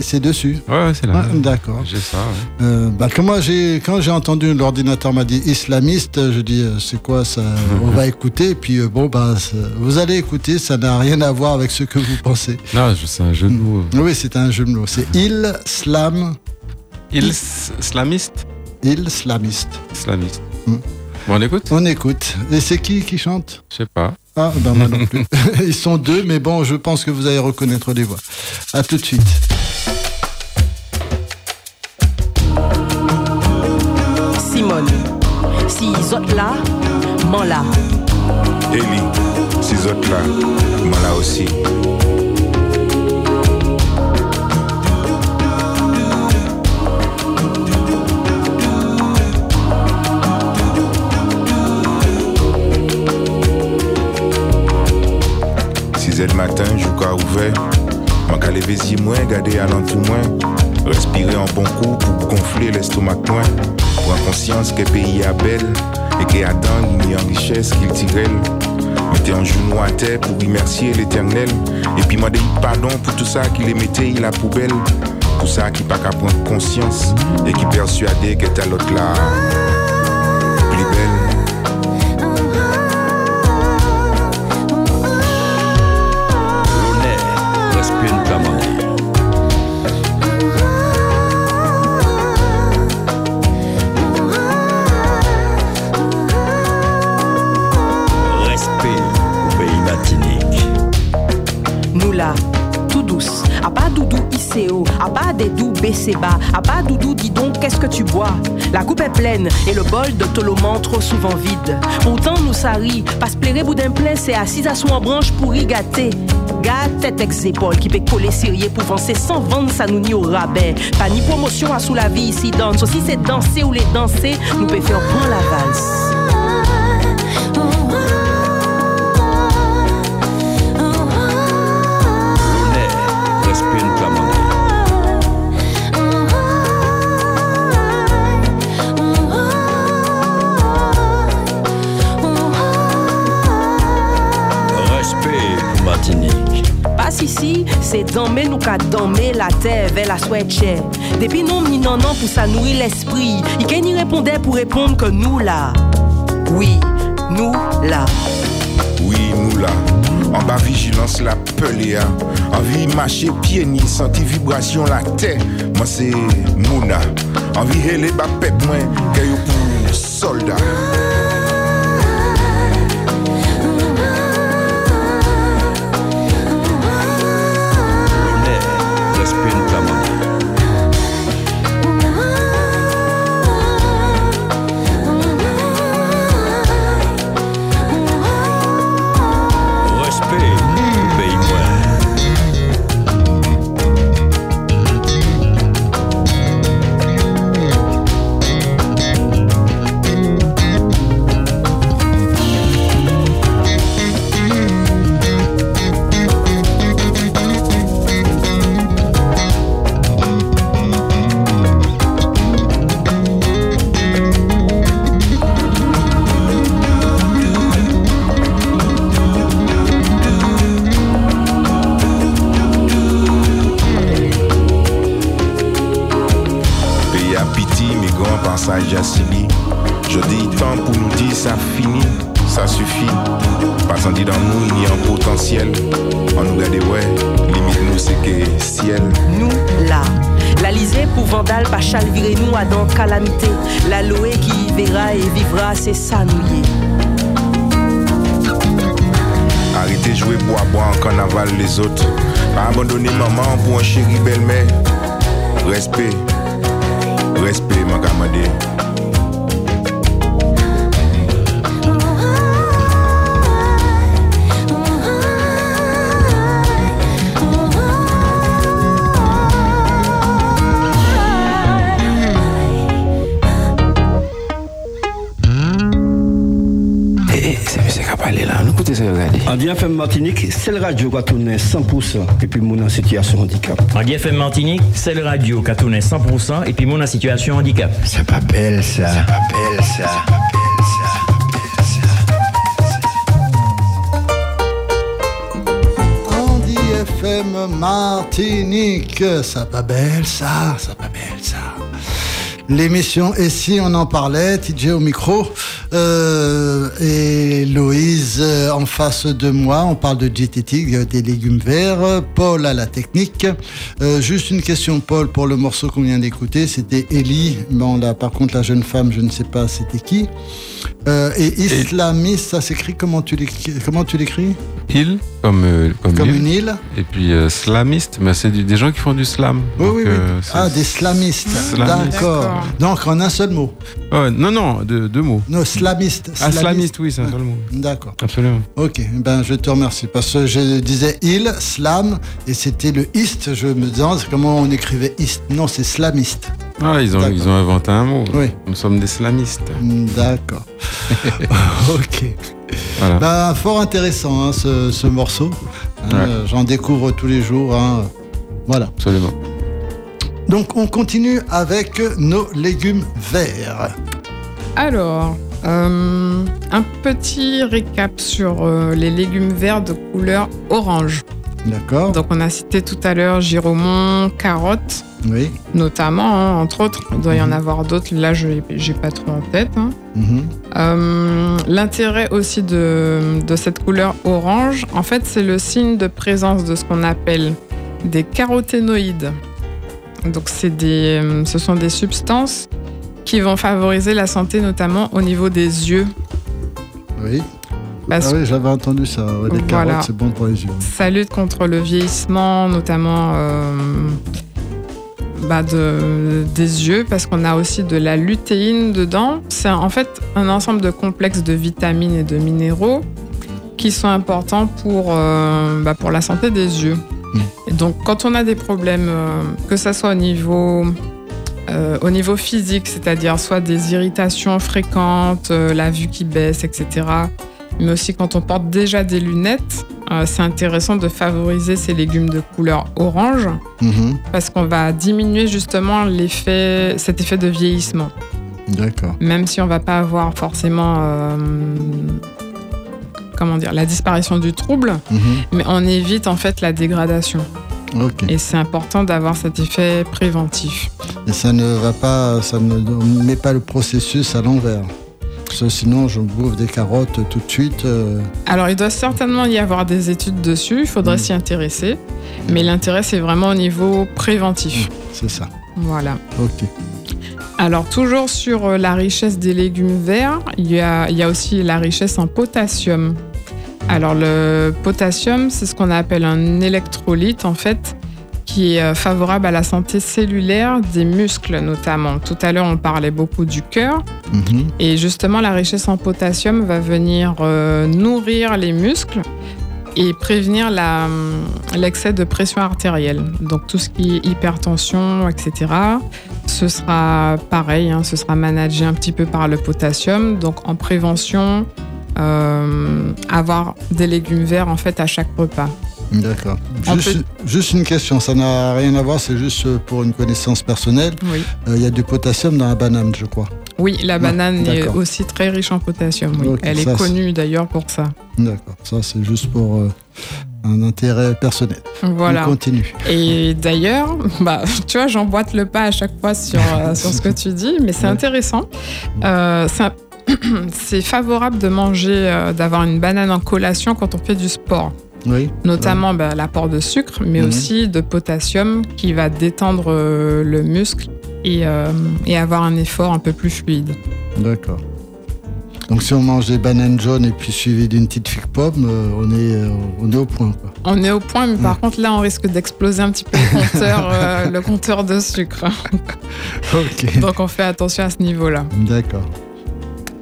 c'est dessus. Ouais, c'est là. Ah, D'accord. J'ai ça. ouais. Euh, bah, quand moi, j'ai quand j'ai entendu l'ordinateur m'a dit islamiste, je dis euh, c'est quoi ça? On va écouter. Et puis euh, bon bah vous allez écouter, ça n'a rien à voir avec ce que vous pensez. Non, c'est un jeu de mots. Oui, c'est un jeu de mots. C'est il slam, Islamiste il slamiste. Islamiste. Hmm. Bon, on écoute On écoute. Et c'est qui qui chante? Je sais pas. Ah, ben moi non plus. Ils sont deux, mais bon, je pense que vous allez reconnaître les voix. À tout de suite. Simone, si ils ont là, m'en là. Ellie, si ils là, m'en là aussi. le matin, je suis ouvert. Je suis allé vésir moins, garder à l'entour moins. En bon coup pour gonfler l'estomac moins. Prends conscience que le pays est belle et qu'il attend ni en richesse qu'il tire Mettez un genou à terre pour remercier l'éternel. Et puis moi pardon pour tout ça qu'il mettait la poubelle. Pour ça qu'il pas qu'à prendre conscience et qui persuadait qu'il était à l'autre là. Matinique. Nous là, tout douce. À pas doudou ICO, à pas des doux bas, à pas doudou dis donc qu'est-ce que tu bois? La coupe est pleine et le bol de Toloman trop souvent vide. Pourtant nous ça rit, passe plaire boudin plein, c'est assis à son branche pour y gâter. Tête ex épaule qui peut coller sérieux pour avancer sans vendre ça nous ni au rabais. Pas ni promotion à sous la vie ici donne. So, si c'est danser ou les danser, nous peut faire point la valse. C'est dammer nous qu'à dammer la la souhaite chère. Depuis nous, ni non, non, pour ça nourrir l'esprit. Il qu'est ni répondait pour répondre que nous là. Oui, nous là. Oui, nous là. En bas vigilance la peléa. Envie marcher pieds ni senti vibration la terre. Moi c'est Mouna. Envie hele bas pep moins que yo pour soldat. Martinique, c'est le radio qui a tourné 100% et puis mon en situation de handicap. En DFM Martinique, c'est le radio qui a tourné 100% et puis mon en situation handicap. C'est pas belle ça. C'est pas belle ça. FM Martinique, ça pas belle ça, ça pas belle ça. L'émission Et si on en parlait, TJ au micro euh, et Loïse euh, en face de moi. On parle de diététique, euh, des légumes verts. Paul à la technique. Euh, juste une question, Paul, pour le morceau qu'on vient d'écouter, c'était Ellie. Bon là, par contre, la jeune femme, je ne sais pas c'était qui. Euh, et islamiste, ça s'écrit comment tu l'écris Comment tu l'écris? Il, comme, euh, comme, Comme une île Et puis euh, slamiste, mais c'est des gens qui font du slam. Oui, Donc, oui, oui. euh, Ah, des slamistes. Slamistes. D'accord. Donc, en un seul mot. Non, non, deux, deux mots. Non, slamiste. Ah, slamiste, oui, c'est un seul mot. D'accord. Absolument. Ok, ben je te remercie. Parce que je disais il, slam, et c'était le ist. Je me demande comment on écrivait ist. Non, c'est slamiste. Ah, ils ont, ils ont inventé un mot. Oui. Nous sommes des slamistes. D'accord. ok. Voilà. Ben, fort intéressant hein, ce, ce morceau. Hein, Ouais. J'en découvre tous les jours. hein. Voilà. Absolument. Donc on continue avec nos légumes verts. Alors, euh, un petit récap sur euh, les légumes verts de couleur orange. D'accord Donc, on a cité tout à l'heure giromon, carottes, Oui. notamment, hein, entre autres. Il doit y en Mhm. avoir d'autres. Là, je n'ai pas trop en tête. hein. Mhm. Euh, L'intérêt aussi de, de cette couleur orange, en fait, c'est le signe de présence de ce qu'on appelle des caroténoïdes. Donc, des, euh, ce sont des substances qui vont favoriser la santé, notamment au niveau des yeux. Oui. Parce Ah oui, j'avais entendu ça. Ouais, les Voilà. carottes, c'est bon pour les yeux. ça lutte contre le vieillissement, notamment euh, bah, de- des yeux, parce qu'on a aussi de la lutéine dedans. C'est en fait un ensemble de complexes de vitamines et de minéraux qui sont importants pour, euh, bah, pour la santé des yeux. Et donc, quand on a des problèmes, euh, que ce soit au niveau, euh, au niveau physique, c'est-à-dire soit des irritations fréquentes, euh, la vue qui baisse, etc., mais aussi quand on porte déjà des lunettes, euh, c'est intéressant de favoriser ces légumes de couleur orange Mhm. parce qu'on va diminuer justement l'effet, cet effet de vieillissement. D'accord. Même si on va pas avoir forcément euh, comment dire la disparition du trouble, Mhm. mais on évite en fait la dégradation. Et c'est important d'avoir cet effet préventif. Et ça ne va pas, ça ne met pas le processus à l'envers. Parce que sinon, je bouffe des carottes tout de suite. euh, Alors, il doit certainement y avoir des études dessus, il faudrait s'y intéresser, mais l'intérêt c'est vraiment au niveau préventif. c'est ça. Voilà. Ok. Alors, toujours sur euh, la richesse des légumes verts, il y a, il y a aussi la richesse en potassium. Alors, le potassium, c'est ce qu'on appelle un électrolyte, en fait, qui est euh, favorable à la santé cellulaire des muscles, notamment. Tout à l'heure, on parlait beaucoup du cœur. Mhm. Et justement, la richesse en potassium va venir euh, nourrir les muscles et prévenir hum, l'excès de pression artérielle. Donc tout ce qui est hypertension, etc. Ce sera pareil, hein, ce sera managé un petit peu par le potassium. Donc en prévention, euh, avoir des légumes verts en fait à chaque repas. D'accord. Juste, une question, ça n'a rien à voir, c'est juste pour une connaissance personnelle. Oui. Euh, Il y a du potassium dans la banane, je crois. Oui, la banane est aussi très riche en potassium. oui. Elle ça, est c'est- connue d'ailleurs pour ça. D'accord. Ça, c'est juste pour euh, un intérêt personnel. Voilà. On continue. Et d'ailleurs, bah, tu vois, j'emboîte le pas à chaque fois sur, euh, sur ce que tu dis, mais c'est Ouais. intéressant. Euh, c'est favorable de manger, d'avoir une banane en collation quand on fait du sport. Oui. notamment bah, l'apport de sucre, mais Mhm. aussi de potassium qui va détendre euh, le muscle et, euh, et avoir un effort un peu plus fluide. D'accord. Donc si on mange des bananes jaunes et puis suivi d'une petite figue pomme, euh, on, est, on est au point. Quoi. On est au point, mais par contre là, on risque d'exploser un petit peu le compteur, le compteur de sucre. Donc on fait attention à ce niveau-là. D'accord.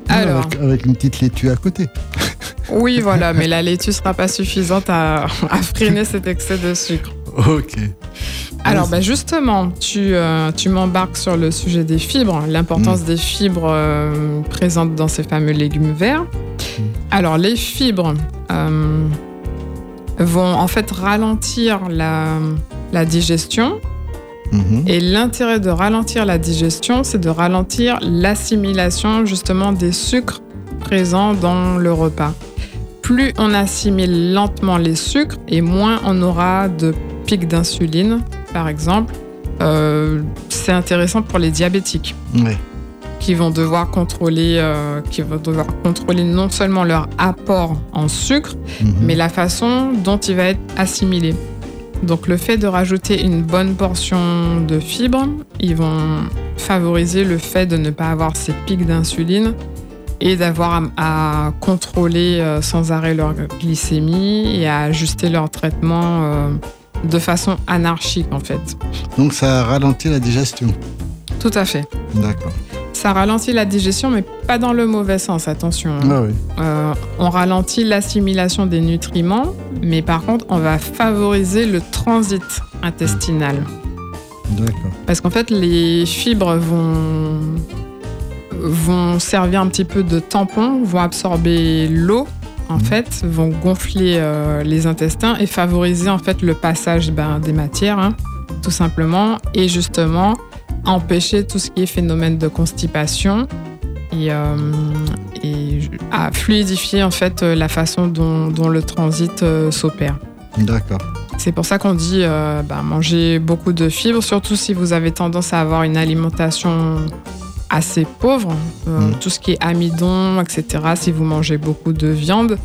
Alors. Avec, avec une petite laitue à côté. Oui, voilà, mais la laitue sera pas suffisante à, à freiner cet excès de sucre. Ok. Alors, bah, justement, tu, euh, tu m'embarques sur le sujet des fibres, l'importance des fibres euh, présentes dans ces fameux légumes verts. Alors, les fibres euh, vont en fait ralentir la, la digestion. Mhm. Et l'intérêt de ralentir la digestion, c'est de ralentir l'assimilation justement des sucres présents dans le repas. Plus on assimile lentement les sucres et moins on aura de pics d'insuline, par exemple. Euh, c'est intéressant pour les diabétiques qui vont devoir contrôler, euh, qui vont devoir contrôler non seulement leur apport en sucre, Mhm. mais la façon dont il va être assimilé. Donc le fait de rajouter une bonne portion de fibres, ils vont favoriser le fait de ne pas avoir ces pics d'insuline et d'avoir à, à contrôler euh, sans arrêt leur glycémie et à ajuster leur traitement euh, de façon anarchique en fait. Donc ça ralentit la digestion. Tout à fait. D'accord. Ça ralentit la digestion, mais pas dans le mauvais sens, attention. hein. Ah oui. Euh, on ralentit l'assimilation des nutriments, mais par contre, on va favoriser le transit intestinal. D'accord. Parce qu'en fait, les fibres vont, vont servir un petit peu de tampon, vont absorber l'eau, en Mhm. fait, vont gonfler euh, les intestins et favoriser en fait le passage ben, des matières, hein, tout simplement, et justement empêcher tout ce qui est phénomène de constipation et, euh, et à fluidifier en fait euh, la façon dont, dont le transit euh, s'opère. D'accord. C'est pour ça qu'on dit bah, manger beaucoup de fibres, surtout si vous avez tendance à avoir une alimentation assez pauvre, euh, Mm. tout ce qui est amidon, etc. Si vous mangez beaucoup de viande,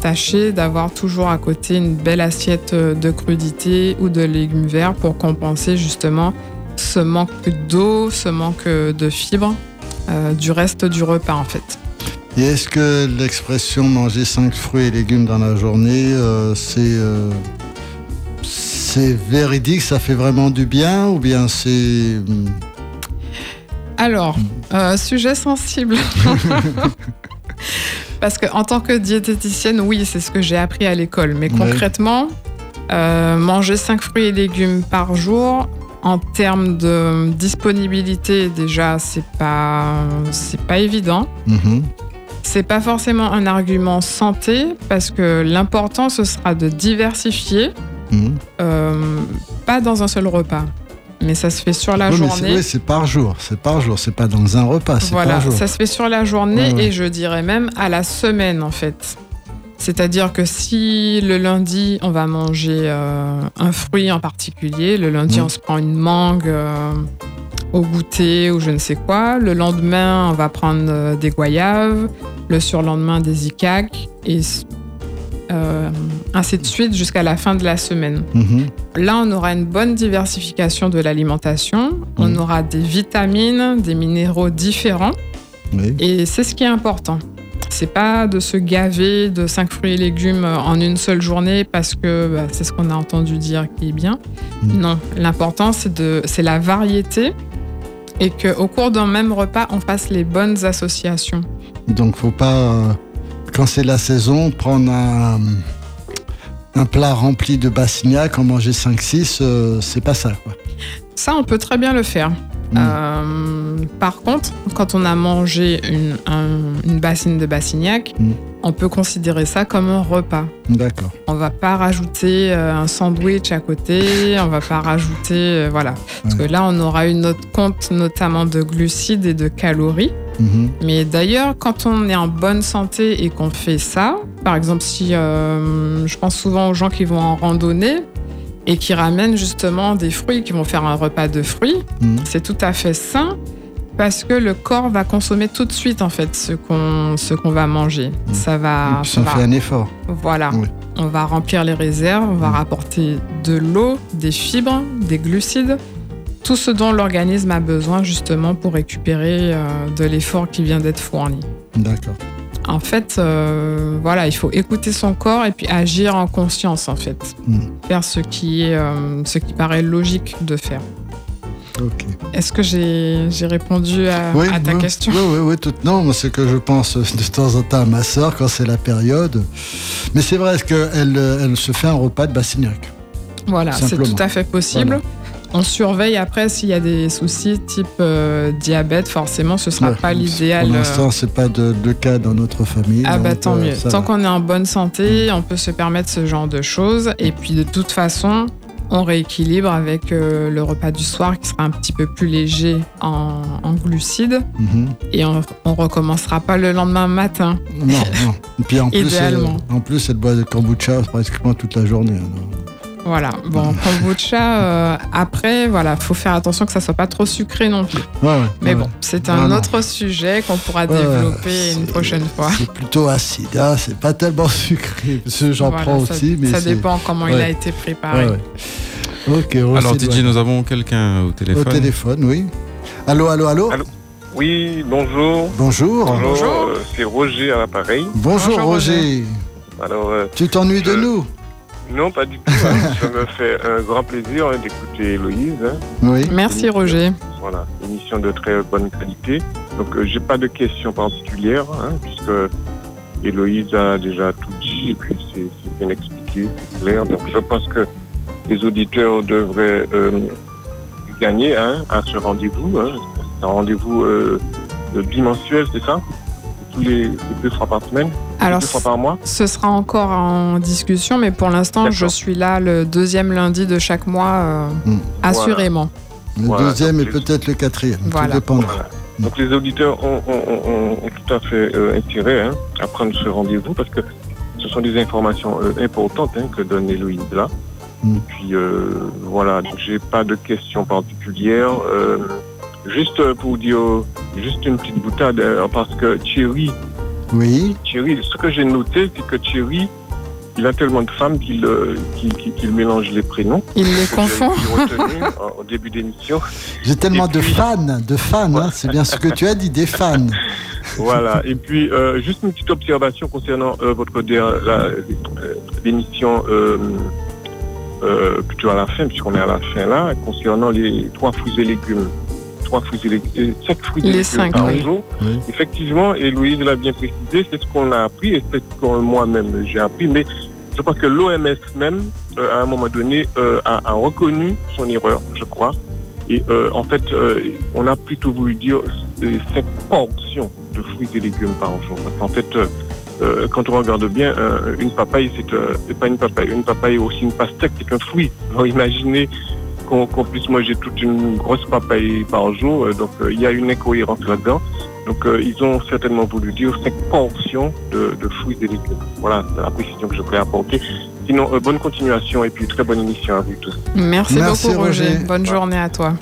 tâchez d'avoir toujours à côté une belle assiette euh, de crudités ou de légumes verts pour compenser justement ce manque d'eau, ce manque de fibres euh, du reste du repas en fait. Et est-ce que l'expression manger 5 fruits et légumes dans la journée, euh, c'est euh, c'est véridique, ça fait vraiment du bien ou bien c'est hum, Alors, euh, sujet sensible. Parce que en tant que diététicienne, oui, c'est ce que j'ai appris à l'école. Mais Ouais. concrètement, euh, manger 5 fruits et légumes par jour, en termes de disponibilité, déjà, c'est pas, c'est pas évident. mhm, C'est pas forcément un argument santé, parce que l'important, ce sera de diversifier, mhm. euh, pas dans un seul repas. Mais ça se fait sur la Oui, journée. oui, c'est par jour, c'est par jour, c'est pas dans un repas, c'est Voilà, par jour. ça se fait sur la journée Ouais, ouais. et je dirais même à la semaine en fait. C'est-à-dire que si le lundi on va manger euh, un fruit en particulier, le lundi Mm. on se prend une mangue euh, au goûter ou je ne sais quoi, le lendemain on va prendre euh, des goyaves, le surlendemain des icacs et euh, ainsi de suite jusqu'à la fin de la semaine. Mhm, Là, on aura une bonne diversification de l'alimentation. On Mhm. aura des vitamines, des minéraux différents. oui. Et c'est ce qui est important. C'est pas de se gaver de 5 fruits et légumes en une seule journée parce que bah, c'est ce qu'on a entendu dire qui est bien. Mhm. Non, l'important c'est de c'est la variété et qu'au cours d'un même repas, on fasse les bonnes associations. Donc faut pas, euh, quand c'est la saison, prendre un, un plat rempli de bassignac, en manger 5-6, euh, c'est pas ça. Quoi. Ça, on peut très bien le faire. Mm. Euh, par contre, quand on a mangé une, un- une bassine de bassignac, Mm. On peut considérer ça comme un repas. D'accord. On va pas rajouter euh, un sandwich à côté, on va pas rajouter, euh, voilà, parce que là on aura eu notre compte notamment de glucides et de calories. Mhm, Mais d'ailleurs, quand on est en bonne santé et qu'on fait ça, par exemple, si euh, je pense souvent aux gens qui vont en randonnée et qui ramènent justement des fruits, qui vont faire un repas de fruits, mhm. c'est tout à fait sain. Parce que le corps va consommer tout de suite en fait ce qu'on ce qu'on va manger. Ça va. Ça va- fait un effort. Voilà. Oui. On va remplir les réserves, on va rapporter de l'eau, des fibres, des glucides, tout ce dont l'organisme a besoin justement pour récupérer euh, de l'effort qui vient d'être fourni. D'accord. En fait, euh, voilà, il faut écouter son corps et puis agir en conscience en fait, Mm. faire ce qui est, euh, ce qui paraît logique de faire. Est-ce que j'ai répondu à, Oui, à ta oui, question Oui, oui, oui. Tout, non, c'est que je pense euh, de temps en temps à ma sœur quand c'est la période. Mais c'est vrai qu'elle elle se fait un repas de bassiniaque. Voilà, c'est tout à fait possible. Voilà. On surveille après s'il y a des soucis type euh, diabète, forcément ce sera Ouais, pas l'idéal. Pour euh, l'instant, c'est pas de, de cas dans notre famille. Ah bah tant euh, mieux. Tant qu'on est en bonne santé, on peut se permettre ce genre de choses. Et puis de toute façon, on rééquilibre avec euh, le repas du soir qui sera un petit peu plus léger en, en glucides. Mhm. Et on, on recommencera pas le lendemain matin. Non, non. Et puis en plus, elle, en plus, elle boit du kombucha pratiquement toute la journée. alors. Voilà. Bon, kombucha, euh, après, voilà, faut faire attention que ça soit pas trop sucré non plus. Ouais, ouais, Mais ouais. bon, c'est un Non, non. autre sujet qu'on pourra Ouais, développer une prochaine fois. C'est plutôt acide, hein, c'est pas tellement sucré. J'en Voilà, prends ça, aussi, mais ça dépend comment il a été préparé. Ouais, ouais. Ok, on Alors. DJ, nous avons quelqu'un au téléphone. Au téléphone, oui. Allô, allô, allô Oui, bonjour. Bonjour. Bonjour, euh, c'est Roger à l'appareil. Bonjour, Bonjour, Roger. Alors, euh, Tu t'ennuies de nous non, pas du tout. hein. Ça me fait un grand plaisir hein, d'écouter Héloïse. hein. Oui. Merci Roger. Voilà, émission de très bonne qualité. Donc, euh, j'ai pas de questions particulières, hein, puisque Héloïse a déjà tout dit et puis c'est c'est bien expliqué, c'est clair. Donc, je pense que les auditeurs devraient euh, gagner hein, à ce rendez-vous. Hein. C'est un rendez-vous euh, bimensuel, c'est ça? Tous les, les deux fois par semaine Alors, Deux fois par mois Ce sera encore en discussion, mais pour l'instant, je suis là le deuxième lundi de chaque mois, euh, Mm. assurément. Le Voilà, deuxième et les- peut-être le quatrième. Voilà. Tout dépendra. Voilà. Donc les auditeurs ont, ont- ont- ont- ont tout à fait euh, intérêt hein, à prendre ce rendez-vous parce que ce sont des informations euh, importantes hein, que donne Héloïse là. Mm. Et puis euh, voilà, donc j'ai pas de questions particulières. Euh, juste pour dire, juste une petite boutade euh, parce que Thierry, Oui. Thierry, ce que j'ai noté, c'est que Thierry, il a tellement de femmes qu'il euh, mélange les prénoms. Il les Que j'ai- confond. en- au début d'émission. J'ai tellement de fans, de fans, hein, c'est bien ce que tu as dit, des fans. Voilà. Et puis, euh, juste une petite observation concernant euh, votre euh, l'émission euh, euh, plutôt à la fin, puisqu'on est à la fin là, concernant les trois fruits et légumes. Trois fruits et légumes, euh, cinq fruits et Les légumes cinq, par oui. jour. Oui. Effectivement, et Louise l'a bien précisé, c'est ce qu'on a appris et c'est ce que moi-même j'ai appris. Mais je crois que l'OMS même, euh, à un moment donné, euh, a, a reconnu son erreur, je crois. Et euh, en fait, euh, on a plutôt voulu dire cinq portions de fruits et légumes par jour. Parce qu'en fait, euh, euh, quand on regarde bien, euh, une papaye, c'est euh, pas une papaye. Une papaye est aussi une pastèque, c'est un fruit. Alors imaginez qu'on qu'on puisse manger toute une grosse papaye par jour. euh, donc euh, il y a une incohérence là-dedans. Donc euh, ils ont certainement voulu dire cinq portions de, de fruits et légumes. Voilà c'est la précision que je voulais apporter. Sinon, euh, bonne continuation et puis très bonne émission à vous tous. Merci, Merci, beaucoup Roger. Roger. Bonne journée à toi.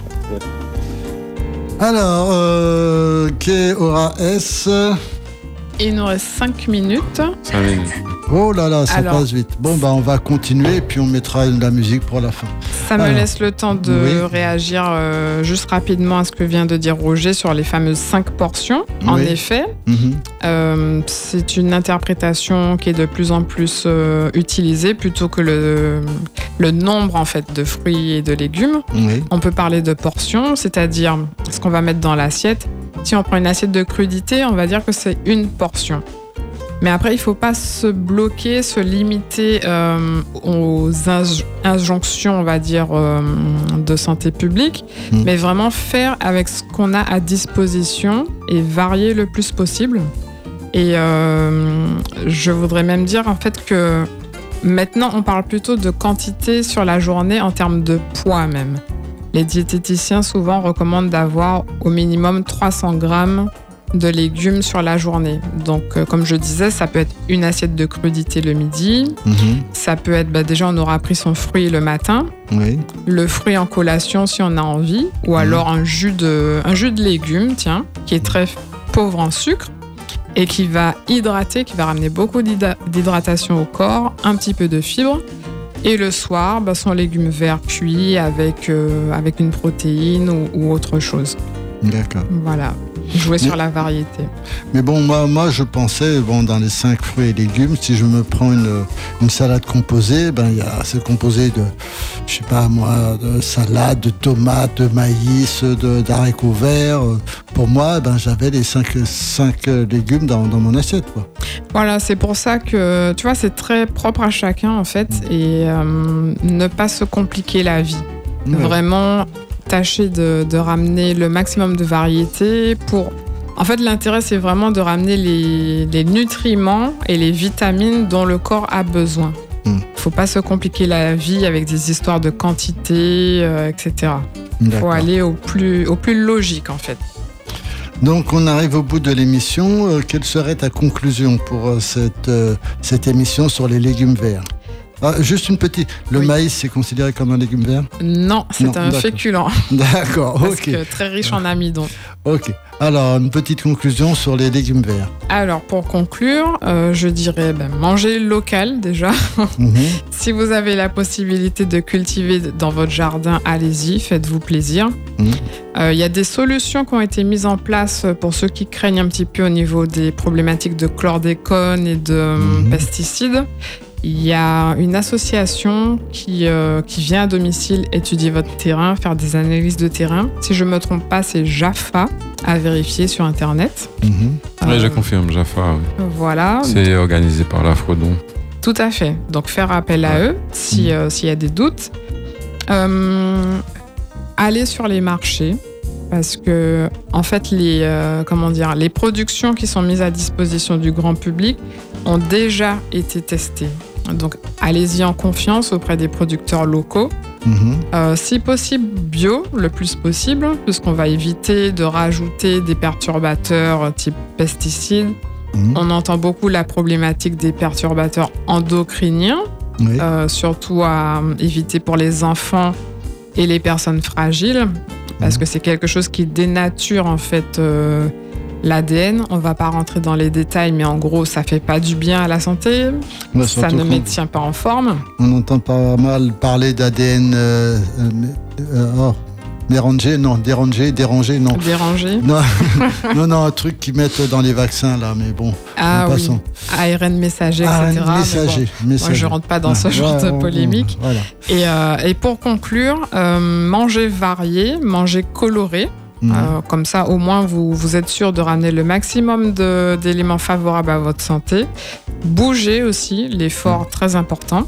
Alors, euh, K aura S. Il nous reste 5 minutes. Cinq minutes. Oh là là, ça Alors. passe vite. Bon, bah, on va continuer et puis on mettra de la musique pour la fin. Ça me laisse le temps de Oui. réagir euh, juste rapidement à ce que vient de dire Roger sur les fameuses 5 portions. En effet, Mhm. Euh, c'est une interprétation qui est de plus en plus euh, utilisée plutôt que le, le nombre en fait de fruits et de légumes. Oui. On peut parler de portions, c'est-à-dire ce qu'on va mettre dans l'assiette. Si on prend une assiette de crudité, on va dire que c'est une portion. Mais après, il ne faut pas se bloquer, se limiter euh, aux inj- injonctions, on va dire, euh, de santé publique, Mm. mais vraiment faire avec ce qu'on a à disposition et varier le plus possible. Et euh, je voudrais même dire en fait que maintenant, on parle plutôt de quantité sur la journée en termes de poids même. Les diététiciens souvent recommandent d'avoir au minimum 300 grammes de légumes sur la journée. Donc, euh, comme je disais, ça peut être une assiette de crudité le midi. Mhm. Ça peut être, bah, déjà, on aura pris son fruit le matin. Oui. Le fruit en collation si on a envie. Ou alors un jus, de, un jus de légumes, tiens, qui est très pauvre en sucre et qui va hydrater, qui va ramener beaucoup d'hydra- d'hydratation au corps, un petit peu de fibres. Et le soir, bah, son légume vert cuit avec, euh, avec une protéine ou, ou autre chose. D'accord. Voilà. Jouer sur la variété. Mais bon, moi, moi, je pensais, bon, dans les cinq fruits et légumes, si je me prends une, une salade composée, ben, il y a, c'est composé de, je sais pas moi, de salade, de tomates, de maïs, de, d'haricots verts. Pour moi, ben, j'avais les cinq, cinq légumes dans, dans mon assiette, quoi. Voilà, c'est pour ça que, tu vois, c'est très propre à chacun, en fait, et euh, ne pas se compliquer la vie. Ouais. Vraiment, tâcher de, de ramener le maximum de variété pour... En fait, l'intérêt, c'est vraiment de ramener les, les nutriments et les vitamines dont le corps a besoin. Il Mm. faut pas se compliquer la vie avec des histoires de quantité, euh, etc. Il faut aller au plus, au plus logique, en fait. Donc, on arrive au bout de l'émission. Euh, quelle serait ta conclusion pour cette, euh, cette émission sur les légumes verts? Ah, Juste une petite. Le Oui. maïs, c'est considéré comme un légume vert Non, c'est un féculent, D'accord, parce ok. que très riche en amidon. Ok. Alors, une petite conclusion sur les légumes verts. Alors, pour conclure, euh, je dirais ben, manger local déjà. Mhm. si vous avez la possibilité de cultiver dans votre jardin, allez-y, faites-vous plaisir. Mhm. Euh, Il y a des solutions qui ont été mises en place pour ceux qui craignent un petit peu au niveau des problématiques de chlordécone et de euh, Mhm. pesticides. Il y a une association qui, euh, qui vient à domicile étudier votre terrain, faire des analyses de terrain. Si je ne me trompe pas, c'est Jaffa à vérifier sur Internet. Mhm. Ouais, je Euh, confirme, Jaffa. oui. Voilà, C'est organisé par l'Afrodon. tout à fait. Donc faire appel à eux si, euh, s'il y a des doutes. Euh, aller sur les marchés parce que en fait les euh, comment dire les productions qui sont mises à disposition du grand public ont déjà été testées. Donc allez-y en confiance auprès des producteurs locaux. Mhm. Euh, si possible bio le plus possible, puisqu'on va éviter de rajouter des perturbateurs type pesticides. Mhm. On entend beaucoup la problématique des perturbateurs endocriniens, Oui. euh, surtout à euh, éviter pour les enfants et les personnes fragiles, parce que c'est quelque chose qui dénature en fait euh, l'ADN. On va pas rentrer dans les détails, mais en gros, ça fait pas du bien à la santé, ça ne maintient pas en forme. On entend pas mal parler d'ADN euh, euh, euh, oh, dérangé, non, dérangé, dérangé, non. Dérangé. Non, non, non, un truc qu'ils mettent dans les vaccins, là, mais bon. Ah oui. ARN messager, Ah, etc. Messager, bon, messager. Moi, je rentre pas dans ce genre ouais, de on- polémique. Voilà. Et, euh, et pour conclure, euh, manger varié, manger coloré. Mhm. Euh, comme ça, au moins, vous, vous êtes sûr de ramener le maximum d'éléments favorables à votre santé. Bougez aussi, l'effort très important.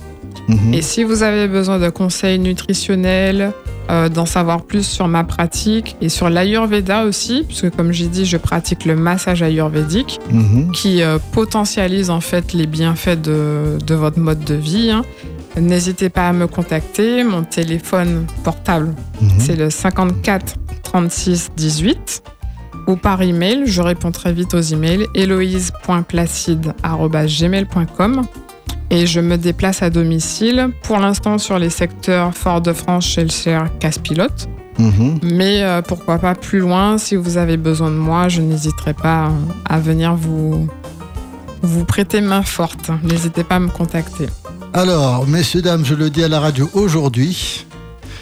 Mhm. Et si vous avez besoin de conseils nutritionnels, euh, d'en savoir plus sur ma pratique et sur l'Ayurveda aussi, puisque comme j'ai dit, je pratique le massage ayurvédique Mhm. qui euh, potentialise en fait les bienfaits de, de votre mode de vie. hein. N'hésitez pas à me contacter. Mon téléphone portable, Mhm. c'est le 54 36 18 ou par email. Je réponds très vite aux emails héloïse.placide.gmail.com et je me déplace à domicile pour l'instant sur les secteurs Fort-de-France, Chelsea, Casse-Pilote. Mhm. Mais euh, pourquoi pas plus loin, si vous avez besoin de moi, je n'hésiterai pas à venir vous, vous prêter main forte. N'hésitez pas à me contacter. Alors, messieurs, dames, je le dis à la radio aujourd'hui.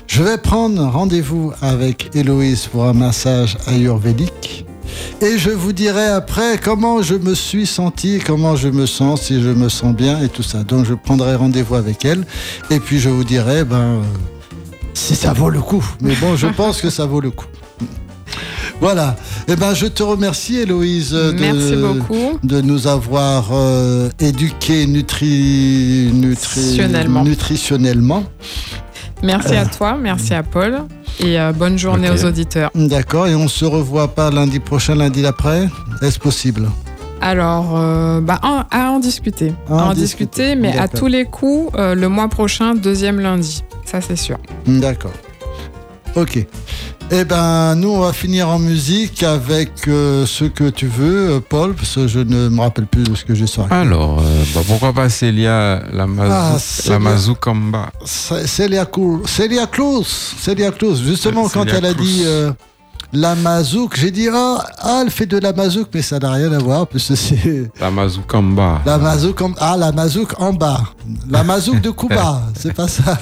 Je vais prendre rendez-vous avec Héloïse pour un massage ayurvédique. Et je vous dirai après comment je me suis senti, comment je me sens, si je me sens bien et tout ça. Donc je prendrai rendez-vous avec elle. Et puis je vous dirai ben, si ça vaut le coup. Mais bon, je pense que ça vaut le coup. Voilà. Eh ben, je te remercie, Héloïse, de, Merci beaucoup. de nous avoir euh, éduqués nutri, nutri- Nutritionnellement. nutritionnellement. Merci à toi, merci à Paul et euh, bonne journée aux auditeurs. D'accord. Et on se revoit pas lundi prochain, lundi d'après? Est-ce possible? Alors, euh, bah, en- à en discuter. À en discuter. discuter, mais à tous les coups, euh, le mois prochain, deuxième lundi. Ça, c'est sûr. D'accord. Ok. Eh ben, nous, on va finir en musique avec euh, ce que tu veux, euh, Paul, parce que je ne me rappelle plus de ce que j'ai la Alors, euh, bah, pourquoi pas Célia la, mazou, Ah, Célia. la Mazoukamba C'est- Célia Célia Cruz. Justement, quand elle a Cruz. dit euh, la mazouk, j'ai dit ah, ah, elle fait de la mazouk, mais ça n'a rien à voir, puisque c'est La Mazoukamba. la mazouk en, ah la mazouk en bas, la mazouk de Cuba, c'est pas ça,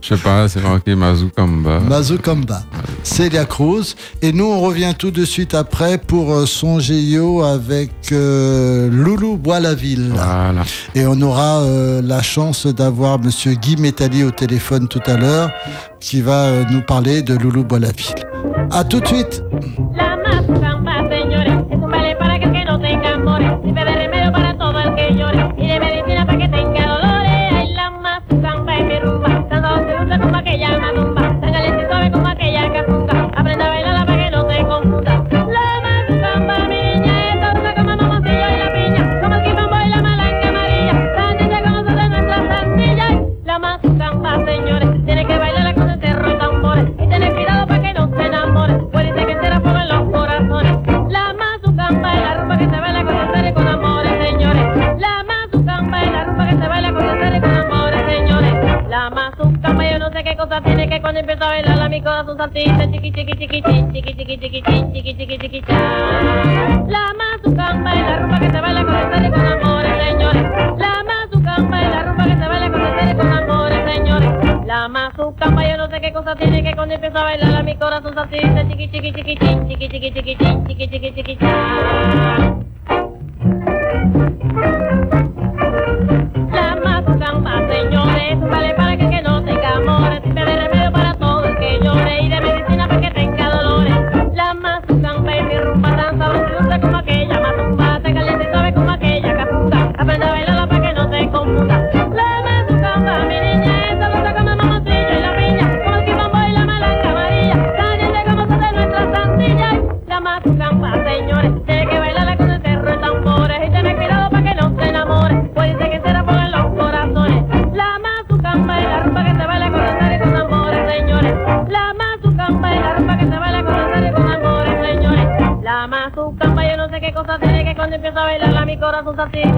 Je sais pas, c'est marqué Mazoukamba. mazouk en bas. Célia Cruz. Et nous, on revient tout de suite après pour euh, son Géo avec euh, Loulou Bois-la-Ville. Voilà. Et on aura euh, la chance d'avoir Monsieur Guy Métalli au téléphone tout à l'heure, qui va euh, nous parler de Loulou Bois-la-Ville. À tout de suite. La cuando empiezo a bailarla mi corazón saltita, chiqui chiqui chiqui chiqui chiqui chiqui chiqui chiqui chiqui. La mazucamba es la rumba que se baila con placer y con amores, señores. La mazucamba es la rumba que se baila con placer y con amores, señores. La mazucamba yo no sé qué cosa tiene que cuando empiezo a bailarla mi corazón saltita, chiqui chiqui chiqui chiqui chiqui chiqui mi